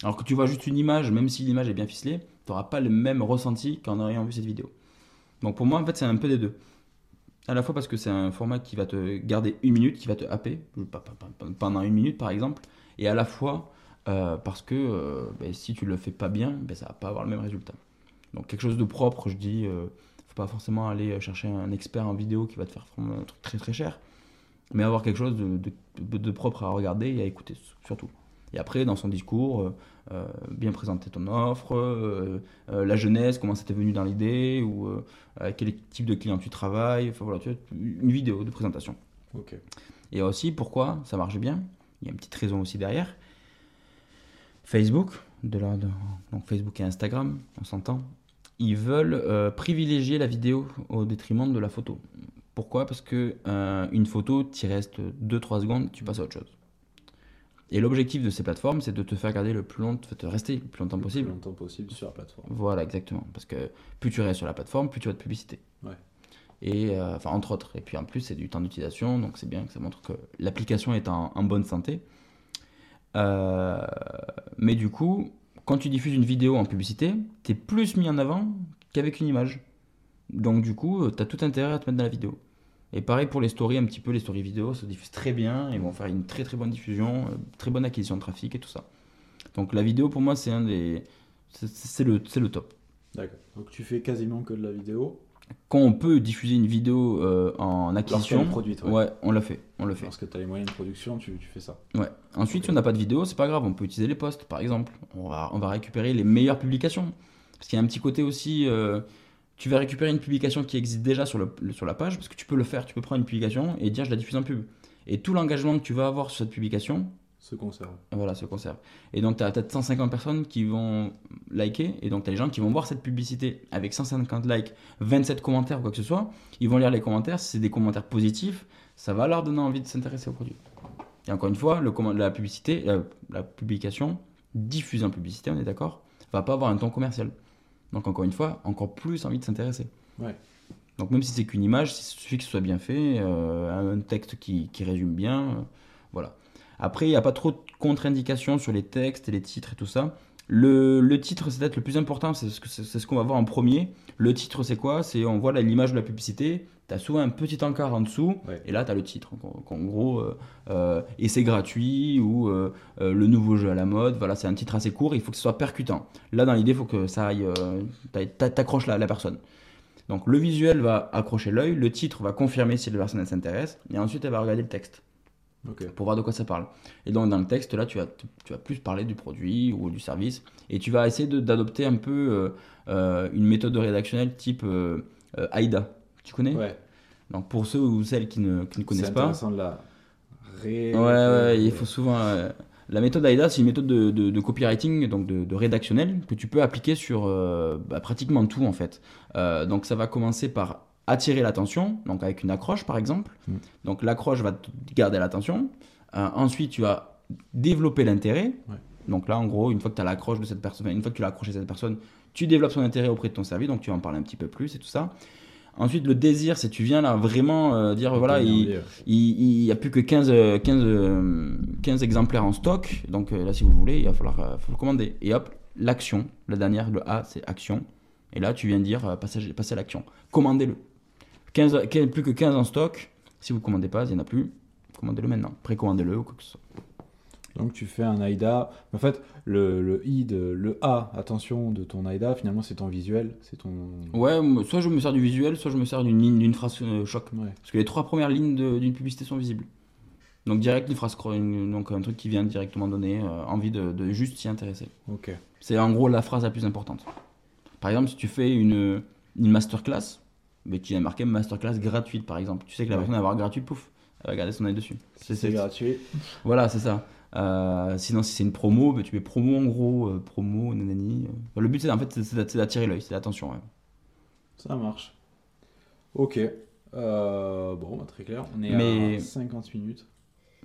Alors que tu vois juste une image, même si l'image est bien ficelée, tu n'auras pas le même ressenti qu'en ayant vu cette vidéo. Donc pour moi, en fait, c'est un peu des deux. À la fois parce que c'est un format qui va te garder une minute, qui va te happer, pendant une minute par exemple, et à la fois euh, parce que euh, ben, si tu le fais pas bien, ben, ça va pas avoir le même résultat. Donc quelque chose de propre, je dis, euh, faut pas forcément aller chercher un expert en vidéo qui va te faire un truc très très cher, mais avoir quelque chose de- de propre à regarder et à écouter surtout. Et après, dans son discours, euh, euh, bien présenter ton offre, euh, euh, la jeunesse, comment ça t'est venu dans l'idée, ou avec quel type de client tu travailles, enfin voilà, tu vois, une vidéo de présentation. Et aussi, pourquoi ça marche bien Il y a une petite raison aussi derrière. Facebook, de là, de- donc Facebook et Instagram, on s'entend, ils veulent privilégier la vidéo au détriment de la photo. Pourquoi? Parce que une photo, tu restes 2-3 secondes, tu passes à autre chose. Et l'objectif de ces plateformes, c'est de te faire garder le plus long, de rester le plus longtemps Le plus possible. longtemps possible sur la plateforme. Voilà, exactement. Parce que plus tu restes sur la plateforme, plus tu as de publicité. Ouais. Et euh, enfin, entre autres. Et puis en plus, c'est du temps d'utilisation, donc c'est bien que ça montre que l'application est en, en bonne santé. Euh, mais du coup, quand tu diffuses une vidéo en publicité, tu es plus mis en avant qu'avec une image. Donc du coup, tu as tout intérêt à te mettre dans la vidéo. Et pareil pour les stories, un petit peu les stories vidéo se diffusent très bien. Ils vont faire une très très bonne diffusion, euh, très bonne acquisition de trafic et tout ça. Donc la vidéo pour moi c'est un des, c'est- le, le top. D'accord. Donc tu fais quasiment que de la vidéo. Quand on peut diffuser une vidéo euh, en acquisition, produite, ouais. ouais, on l'a fait, on le fait. Lorsque tu as les moyens de production, tu, tu fais ça. Ouais. Ensuite, si on n'a pas de vidéo, c'est pas grave, on peut utiliser les posts, par exemple. On va, on va récupérer les meilleures publications. Parce qu'il y a un petit côté aussi, euh, tu vas récupérer une publication qui existe déjà sur, le, sur la page, parce que tu peux le faire, tu peux prendre une publication et dire je la diffuse en pub. Et tout l'engagement que tu vas avoir sur cette publication, Se conserve. voilà, se conserve. Et donc, tu as peut-être 150 personnes qui vont liker, et donc tu as les gens qui vont voir cette publicité avec 150 likes, 27 commentaires ou quoi que ce soit. Ils vont lire les commentaires, si c'est des commentaires positifs, ça va leur donner envie de s'intéresser au produit. Et encore une fois, le, la publicité, la, la publication diffusée en publicité, on est d'accord, va pas avoir un ton commercial. Donc encore une fois, encore plus envie de s'intéresser. Ouais. Donc même si c'est qu'une image, il suffit que ce soit bien fait, euh, un texte qui, qui résume bien, euh, voilà. Après, il n'y a pas trop de contre-indications sur les textes et les titres et tout ça. Le, le titre, c'est peut-être le plus important, c'est ce c'est ce qu'on va voir en premier. Le titre, c'est quoi? C'est on voit l'image de la publicité, tu as souvent un petit encart en dessous, Ouais. et là tu as le titre. En, gros, euh, euh, et c'est gratuit, ou euh, euh, le nouveau jeu à la mode, voilà, c'est un titre assez court, il faut que ce soit percutant. Là, dans l'idée, il faut que ça aille, t'a- t'a- t'accroches la, la personne. Donc le visuel va accrocher l'œil, le titre va confirmer si la personne s'intéresse, et ensuite elle va regarder le texte Pour voir de quoi ça parle. Et donc dans le texte, là, tu vas, tu vas plus parler du produit ou du service, et tu vas essayer d'adopter un peu euh, euh, une méthode rédactionnelle type euh, euh, AIDA. Tu connais? Ouais. Donc pour ceux ou celles qui ne, qui ne connaissent C'est pas, intéressant de la ré... Ouais, ouais, il faut souvent. euh, la méthode AIDA, c'est une méthode de, de- de copywriting, donc de, de rédactionnel, que tu peux appliquer sur bah, pratiquement tout en fait. Donc ça va commencer par attirer l'attention, donc avec une accroche par exemple. Mm. Donc l'accroche va te garder l'attention. Euh, ensuite, tu vas développer l'intérêt. Ouais. Donc là, en gros, une fois que tu as l'accroche de cette personne, une fois que tu l'as accroché cette personne, tu développes son intérêt auprès de ton service, donc tu vas en parler un petit peu plus et tout ça. Ensuite, le désir, c'est tu viens là vraiment euh, dire voilà, il, il n'y a plus que 15, euh, 15, euh, 15 exemplaires en stock. Donc euh, là, si vous voulez, il va falloir, euh, faut le commander. Et hop, l'action. La dernière, le A, c'est action. Et là, tu viens de dire euh, passer, passer à l'action. Commandez-le. 15, 15 plus que 15 en stock. Si vous ne commandez pas, il n'y en a plus. Commandez-le maintenant. Précommandez-le ou quoi que ce soit. Donc tu fais un AIDA. En fait, le, le I de le A, attention, de ton AIDA, finalement c'est ton visuel, c'est ton. Ouais, soit je me sers du visuel, soit je me sers d'une ligne, d'une phrase euh, choc. Ouais. Parce que les trois premières lignes de- d'une publicité sont visibles. Donc direct une phrase, une- donc un truc qui vient directement donner euh, envie de, de juste s'y intéresser. Ok. C'est en gros la phrase la plus importante. Par exemple, si tu fais une, une masterclass, mais qui a marqué masterclass gratuite par exemple, tu sais que la Ouais. personne va avoir gratuit, pouf, elle va garder son œil dessus. C'est- gratuit. Voilà, c'est ça. Euh, sinon, si c'est une promo, bah, tu mets promo en gros, euh, promo, nanani. euh. Le but, c'est en fait, c'est- d'attirer l'œil, c'est l'attention. ouais. Ça marche. Ok. Euh, bon, bah, très clair. On est Mais- à 50 minutes.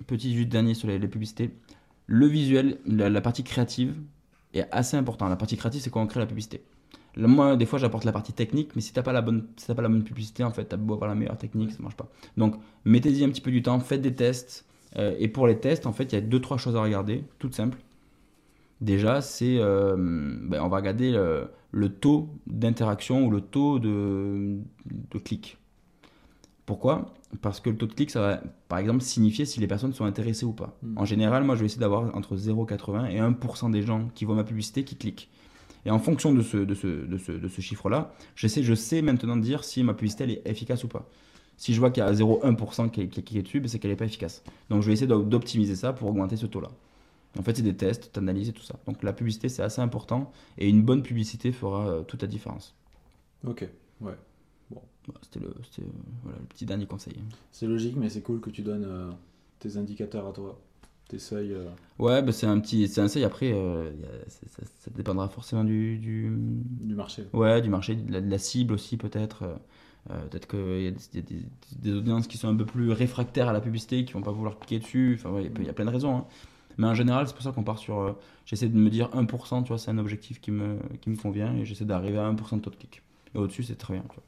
Petit juste dernier sur les, les publicités. Le visuel, la, la partie créative est assez important. La partie créative, c'est quand on crée la publicité. Moi, des fois, j'apporte la partie technique, mais si t'as pas la bonne, si t'as pas la bonne publicité, en fait, t'as beau avoir la meilleure technique, ça marche pas. Donc, mettez-y un petit peu du temps, faites des tests. Euh, et pour les tests, en fait, il y a deux trois choses à regarder, toutes simples. Déjà, c'est, euh, ben, on va regarder le, le taux d'interaction ou le taux de, de clic. Pourquoi? Parce que le taux de clic, ça va, par exemple, signifier si les personnes sont intéressées ou pas. Hmm. En général, moi, je vais essayer d'avoir entre 0,80 et 1% des gens qui voient ma publicité qui cliquent. Et en fonction de ce, de ce, de ce, de ce chiffre-là, j'essaie, je sais maintenant dire si ma publicité elle est efficace ou pas. Si je vois qu'il y a 0,1% qui, qui, qui est dessus, ben, c'est qu'elle n'est pas efficace. Donc je vais essayer d'o- d'optimiser ça pour augmenter ce taux-là. En fait, c'est des tests, tu analyses et tout ça. Donc la publicité, c'est assez important. Et une bonne publicité fera euh, toute la différence. Ok. Voilà, C'était le, c'était, euh, voilà, le petit dernier conseil. C'est logique, mais c'est cool que tu donnes euh, tes indicateurs à toi. Tes seuils. euh, Ouais, bah, c'est un petit, c'est un seuil. Après, euh, ça, ça dépendra forcément du, du, du marché. ouais, du marché, de la, de la cible aussi peut-être. Euh, euh, peut-être qu'il y a, des, y a des- des audiences qui sont un peu plus réfractaires à la publicité, qui vont pas vouloir cliquer dessus. Enfin, il y a plein de raisons. hein. Mais en général, c'est pour ça qu'on part sur. j'essaie de me dire 1%, tu vois, c'est un objectif qui me, qui me convient et j'essaie d'arriver à 1% de taux de clic. Et au-dessus, c'est très bien. tu vois.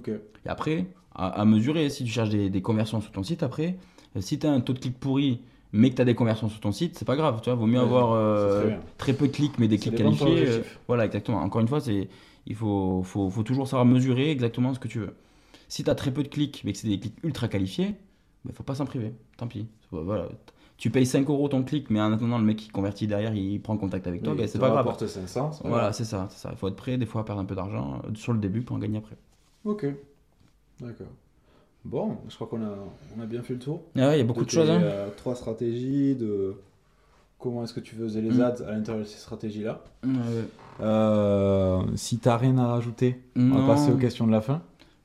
Ok. Et après, à, à mesurer, si tu cherches des, des conversions sur ton site, après, si tu as un taux de clic pourri, mais que tu as des conversions sur ton site, c'est pas grave, tu vois, vaut mieux Ouais, avoir euh, très peu de clics, mais des clics qualifiés. euh, voilà, exactement. Encore une fois, c'est, il faut, faut, faut toujours savoir mesurer exactement ce que tu veux. Si tu as très peu de clics, mais que c'est des clics ultra qualifiés, il faut pas s'en priver. Tant pis. Voilà. Tu payes 5 euros ton clic, mais en attendant, le mec qui convertit derrière, il prend contact avec toi, Oui, ben, c'est pas grave. rapporte 500. c'est pas Voilà, c'est ça, c'est ça. Il faut être prêt des fois à perdre un peu d'argent euh, sur le début pour en gagner après. Ok. D'accord. Bon, je crois qu'on a, on a bien fait le tour. Ah ouais, il y a beaucoup de, tes, choses. hein. euh, trois stratégies, de comment est-ce que tu faisais les Mm. ads à l'intérieur de ces stratégies-là. Euh, si t'as rien à rajouter, on va passer aux questions de la fin.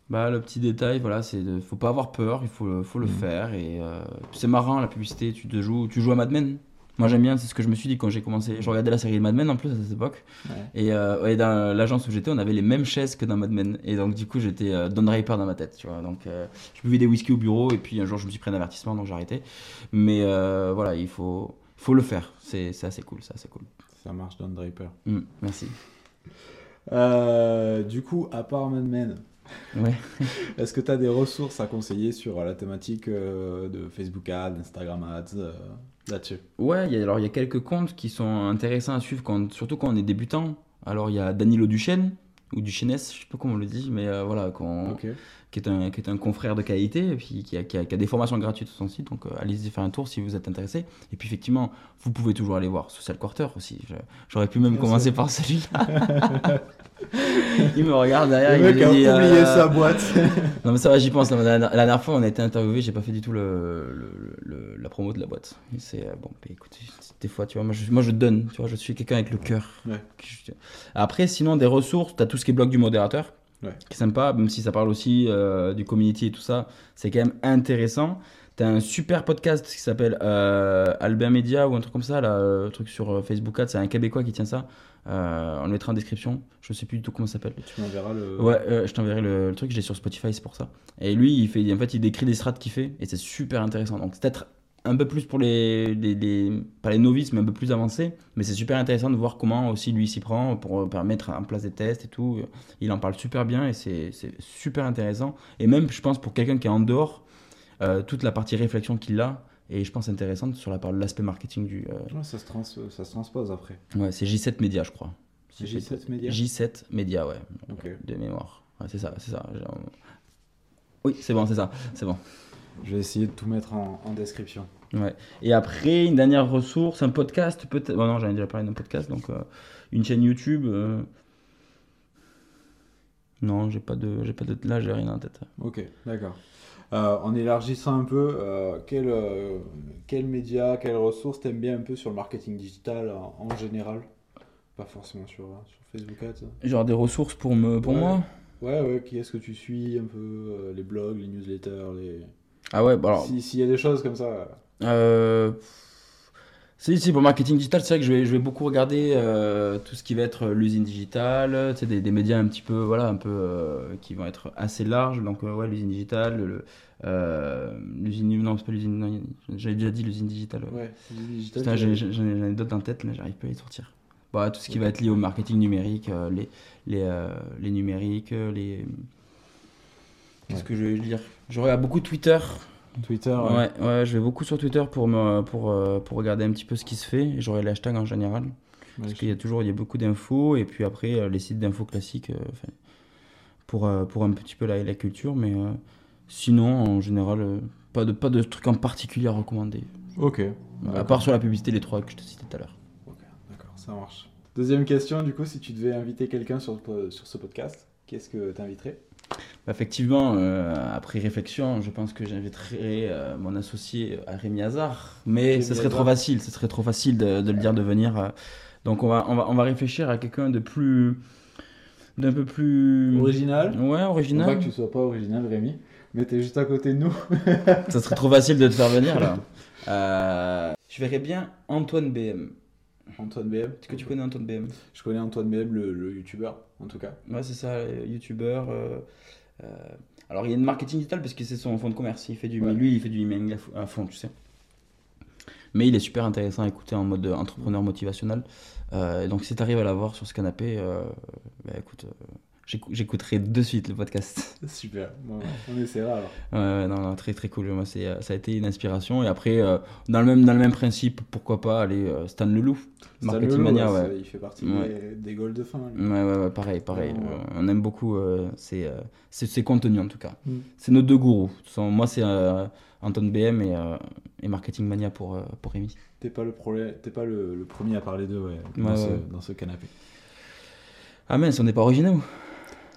Bah, le petit détail, voilà, c'est de, faut pas avoir peur, il faut, le- faut le Mhm. faire. Et euh, c'est marrant la publicité, tu te joues, tu joues à Mad Men. Moi j'aime bien, c'est ce que je me suis dit quand j'ai commencé. Je regardais la série Mad Men en plus à cette époque. Ouais. Et, euh, dans l'agence où j'étais, on avait les mêmes chaises que dans Mad Men. Et donc du coup j'étais euh, Don Draper dans ma tête, tu vois. Donc euh, je buvais des whisky au bureau et puis un jour je me suis pris un avertissement donc j'ai arrêté. Mais euh, voilà, il faut, faut le faire. C'est c'est assez cool, c'est assez cool. Ça marche, Don Draper. Mm, merci. Du coup, à part Mad Men, Ouais. est-ce que tu as des ressources à conseiller sur la thématique de Facebook Ads, Instagram Ads, là-dessus Ouais, il y a, alors il y a quelques comptes qui sont intéressants à suivre, quand, surtout quand on est débutant. Alors il y a Danilo Duchesne, ou Duchesnes, je sais pas comment on le dit, mais euh, voilà, quand- qui, est un, qui est un confrère de qualité, et puis qui a, qui a- qui a des formations gratuites sur son site, donc euh, allez-y faire un tour si vous êtes intéressé. Et puis effectivement, vous pouvez toujours aller voir Social Quarter aussi. J'aurais pu même Bien commencer sûr. par celui-là. il me regarde derrière, Le il mec me a oublié euh, sa boîte. Non mais ça va, j'y pense. La, la- la dernière fois, on a été interviewé, j'ai pas fait du tout le, le- le- la promo de la boîte. C'est euh, bon, bah, écoute, des fois, tu vois, moi je, moi je donne, tu vois, je suis quelqu'un avec le cœur. Ouais. Après, sinon des ressources, t'as tout ce qui est blog du modérateur, Ouais. qui est sympa, même si ça parle aussi euh, du community et tout ça, c'est quand même intéressant. T'as un super podcast qui s'appelle euh, Albert Media ou un truc comme ça, là, euh, truc sur euh, Facebook Ads, c'est un Québécois qui tient ça. Euh, on le mettra en description. Je sais plus du tout comment ça s'appelle. Tu m'enverras le. Ouais, euh, je t'enverrai le, le truc, je l'ai sur Spotify, c'est pour ça. Et lui, il fait, en fait, il décrit des strats qu'il fait, et c'est super intéressant. Donc, c'est peut-être un peu plus pour les, les, les- pas les novices, mais un peu plus avancés. Mais c'est super intéressant de voir comment aussi lui s'y prend pour permettre en place des tests et tout. Il en parle super bien et c'est super intéressant. Et même, je pense, pour quelqu'un qui est en dehors, euh, toute la partie réflexion qu'il a, et je pense intéressante sur la part l'aspect marketing du. euh, Ouais, ça, se trans- ça se transpose après. ouais, c'est J7 Media, je crois. C'est Si je fais- J7 Media J7 Media, ouais de mémoire. Ouais, c'est ça, c'est ça. Oui, c'est bon, c'est ça, c'est bon. Je vais essayer de tout mettre en, en description. Ouais. Et après, une dernière ressource, un podcast, peut-être. Bon, non, j'en ai déjà parlé d'un podcast, donc euh, une chaîne YouTube. euh, Non, j'ai pas de, j'ai pas de, là, j'ai rien en tête. Ok, d'accord. Euh, en élargissant un peu, euh, quel, euh, quel média, quelles ressources t'aimes bien un peu sur le marketing digital en, en général? Pas forcément sur, sur Facebook Ads. Genre des ressources pour me, pour Ouais. moi? Ouais, ouais, qui est-ce que tu suis un peu euh, Les blogs, les newsletters, les... Ah ouais, bah alors. Si- S'il y a des choses comme ça... Euh, Si, si, pour le marketing digital, c'est vrai que je vais, je vais beaucoup regarder euh, tout ce qui va être l'usine digitale, tu sais, des, des médias un petit peu, voilà, un peu, euh, qui vont être assez larges. Donc, euh, ouais, l'usine digitale, le- euh, l'usine, non, c'est pas l'usine, j'avais déjà dit l'usine digitale. ouais. Ouais, le digital. Putain, tu- j'ai- j'en ai, j'en ai d'autres en tête, mais j'arrive pas à les sortir. Bah, tout ce qui va être lié au marketing numérique, euh, les, les, euh, les numériques, euh, les. Qu'est-ce Ouais. que je vais dire? Je regarde beaucoup Twitter. Twitter, ouais. Ouais, ouais, je vais beaucoup sur Twitter pour, me, pour, euh, pour regarder un petit peu ce qui se fait. J'aurai les hashtags en général. Ouais, Parce je- qu'il y a toujours il y a beaucoup d'infos. Et puis après, euh, les sites d'infos classiques euh, pour, pour un petit peu la, la culture. Mais euh, sinon, en général, pas, de, pas de trucs en particulier à recommander. Ok. À part sur la publicité, les trois que je te citais tout à l'heure. Ok, d'accord, ça marche. Deuxième question, du coup, si tu devais inviter quelqu'un sur, sur ce podcast, qu'est-ce que tu inviterais Effectivement, euh, après réflexion, je pense que j'inviterai euh, mon associé à Rémi Hazard, mais ce serait trop facile, ce serait trop facile de, de le dire de venir. euh. donc on va, on va, on va réfléchir à quelqu'un de plus, d'un peu plus, Original ouais, Je pas original. que tu sois pas original, Rémi, mais t'es juste à côté de nous. Ça serait trop facile de te faire venir là. Euh, je verrais bien Antoine BM. Antoine BM. Est-ce que tu connais Antoine BM Je connais Antoine BM, le, le youtubeur, en tout cas. Ouais, c'est ça, euh, youtubeur. Euh, alors, il y a une marketing digital parce que c'est son fonds de commerce. Il fait du, Ouais. Lui, il fait du emailing à fo- à fond, tu sais. Mais il est super intéressant à écouter en mode entrepreneur motivationnel. Euh, donc, si tu arrives à l'avoir sur ce canapé, euh, bah, écoute, J'écouterai de suite le podcast. Super, Bon, on essaiera alors. Non, non, très très cool. Moi, c'est, euh, ça a été une inspiration. Et après, euh, dans, le même, dans le même principe, pourquoi pas aller euh, Stan Leloup, Marketing Stan Mania, ouais, Il fait partie Ouais. des, des goals de fin. lui. Ouais, ouais, ouais, pareil, pareil. On aime beaucoup euh, ses, ses, ses contenus en tout cas. Mm. C'est nos deux gourous. Moi, c'est Anton BM et, et Marketing Mania pour, pour Rémi. T'es pas le, problème- t'es pas le, le premier à parler d'eux ouais, dans, dans ce canapé. Ah, mince, on n'est pas originaux.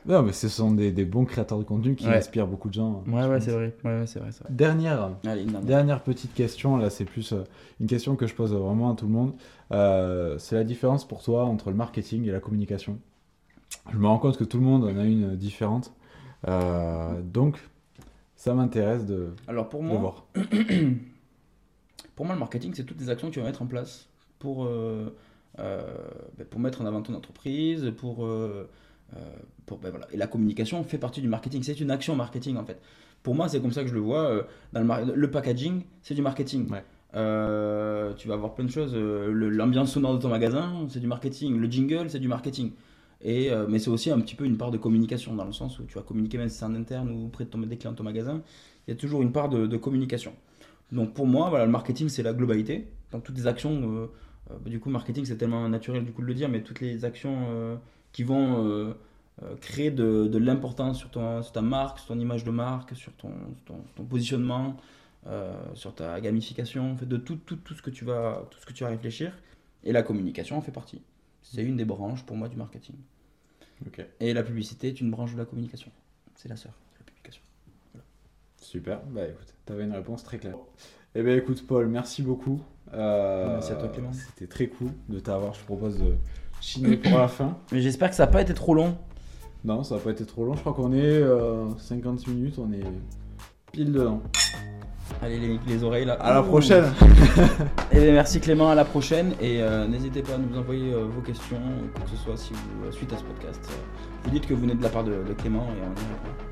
Non, mais ce sont des, des bons créateurs de contenu qui Ouais. inspirent beaucoup de gens. Ouais, je ouais, pense. c'est vrai. Ouais, ouais, c'est vrai. Dernière, Allez, dernière. dernière petite question, là c'est plus euh, une question que je pose vraiment à tout le monde. Euh, c'est la différence pour toi entre le marketing et la communication? Je me rends compte que tout le monde en a une différente. Euh, donc, ça m'intéresse de, Alors pour de moi, voir. Pour moi, le marketing, c'est toutes les actions que tu vas mettre en place pour, ben, pour mettre en avant ton entreprise, pour, pour ben, voilà. Et la communication fait partie du marketing. C'est une action marketing en fait. Pour moi, c'est comme ça que je le vois. euh, Dans le, le packaging, c'est du marketing. Ouais. Euh, tu vas avoir plein de choses. euh, L'ambiance sonore de ton magasin, c'est du marketing. Le jingle, c'est du marketing. Et, euh, mais c'est aussi un petit peu une part de communication, dans le sens où tu vas communiquer même si c'est en interne ou auprès de ton, des clients de ton magasin. Il y a toujours une part de, de communication. Donc pour moi, voilà, le marketing, c'est la globalité. Dans toutes les actions, euh, euh, bah, du coup, marketing, c'est tellement naturel du coup de le dire, mais toutes les actions euh, qui vont euh, euh, créer de, de l'importance sur, ton- sur ta marque, sur ton image de marque, sur ton, ton, positionnement, euh, sur ta gamification, en fait, de tout, tout, tout, ce que tu vas, tout ce que tu vas réfléchir. Et la communication en fait partie. C'est une des branches pour moi du marketing. Ok, Et la publicité est une branche de la communication. C'est la sœur de la publication. super. Bah écoute, t'avais une réponse très claire. Eh bien écoute Paul, merci beaucoup. Euh, Merci à toi, Clément. C'était très cool de t'avoir. Je te propose de chiner pour la fin. Mais j'espère que ça n'a pas été trop long. Non, ça va pas été trop long. Je crois qu'on est euh, 50 minutes, on est pile dedans. Allez les, les oreilles là. À la prochaine. Et bien, merci Clément, à la prochaine. Et euh, n'hésitez pas à nous envoyer euh, vos questions, quoi que ce soit, si vous, euh, suite à ce podcast. Vous dites que vous venez de la part de, de Clément et on y répond.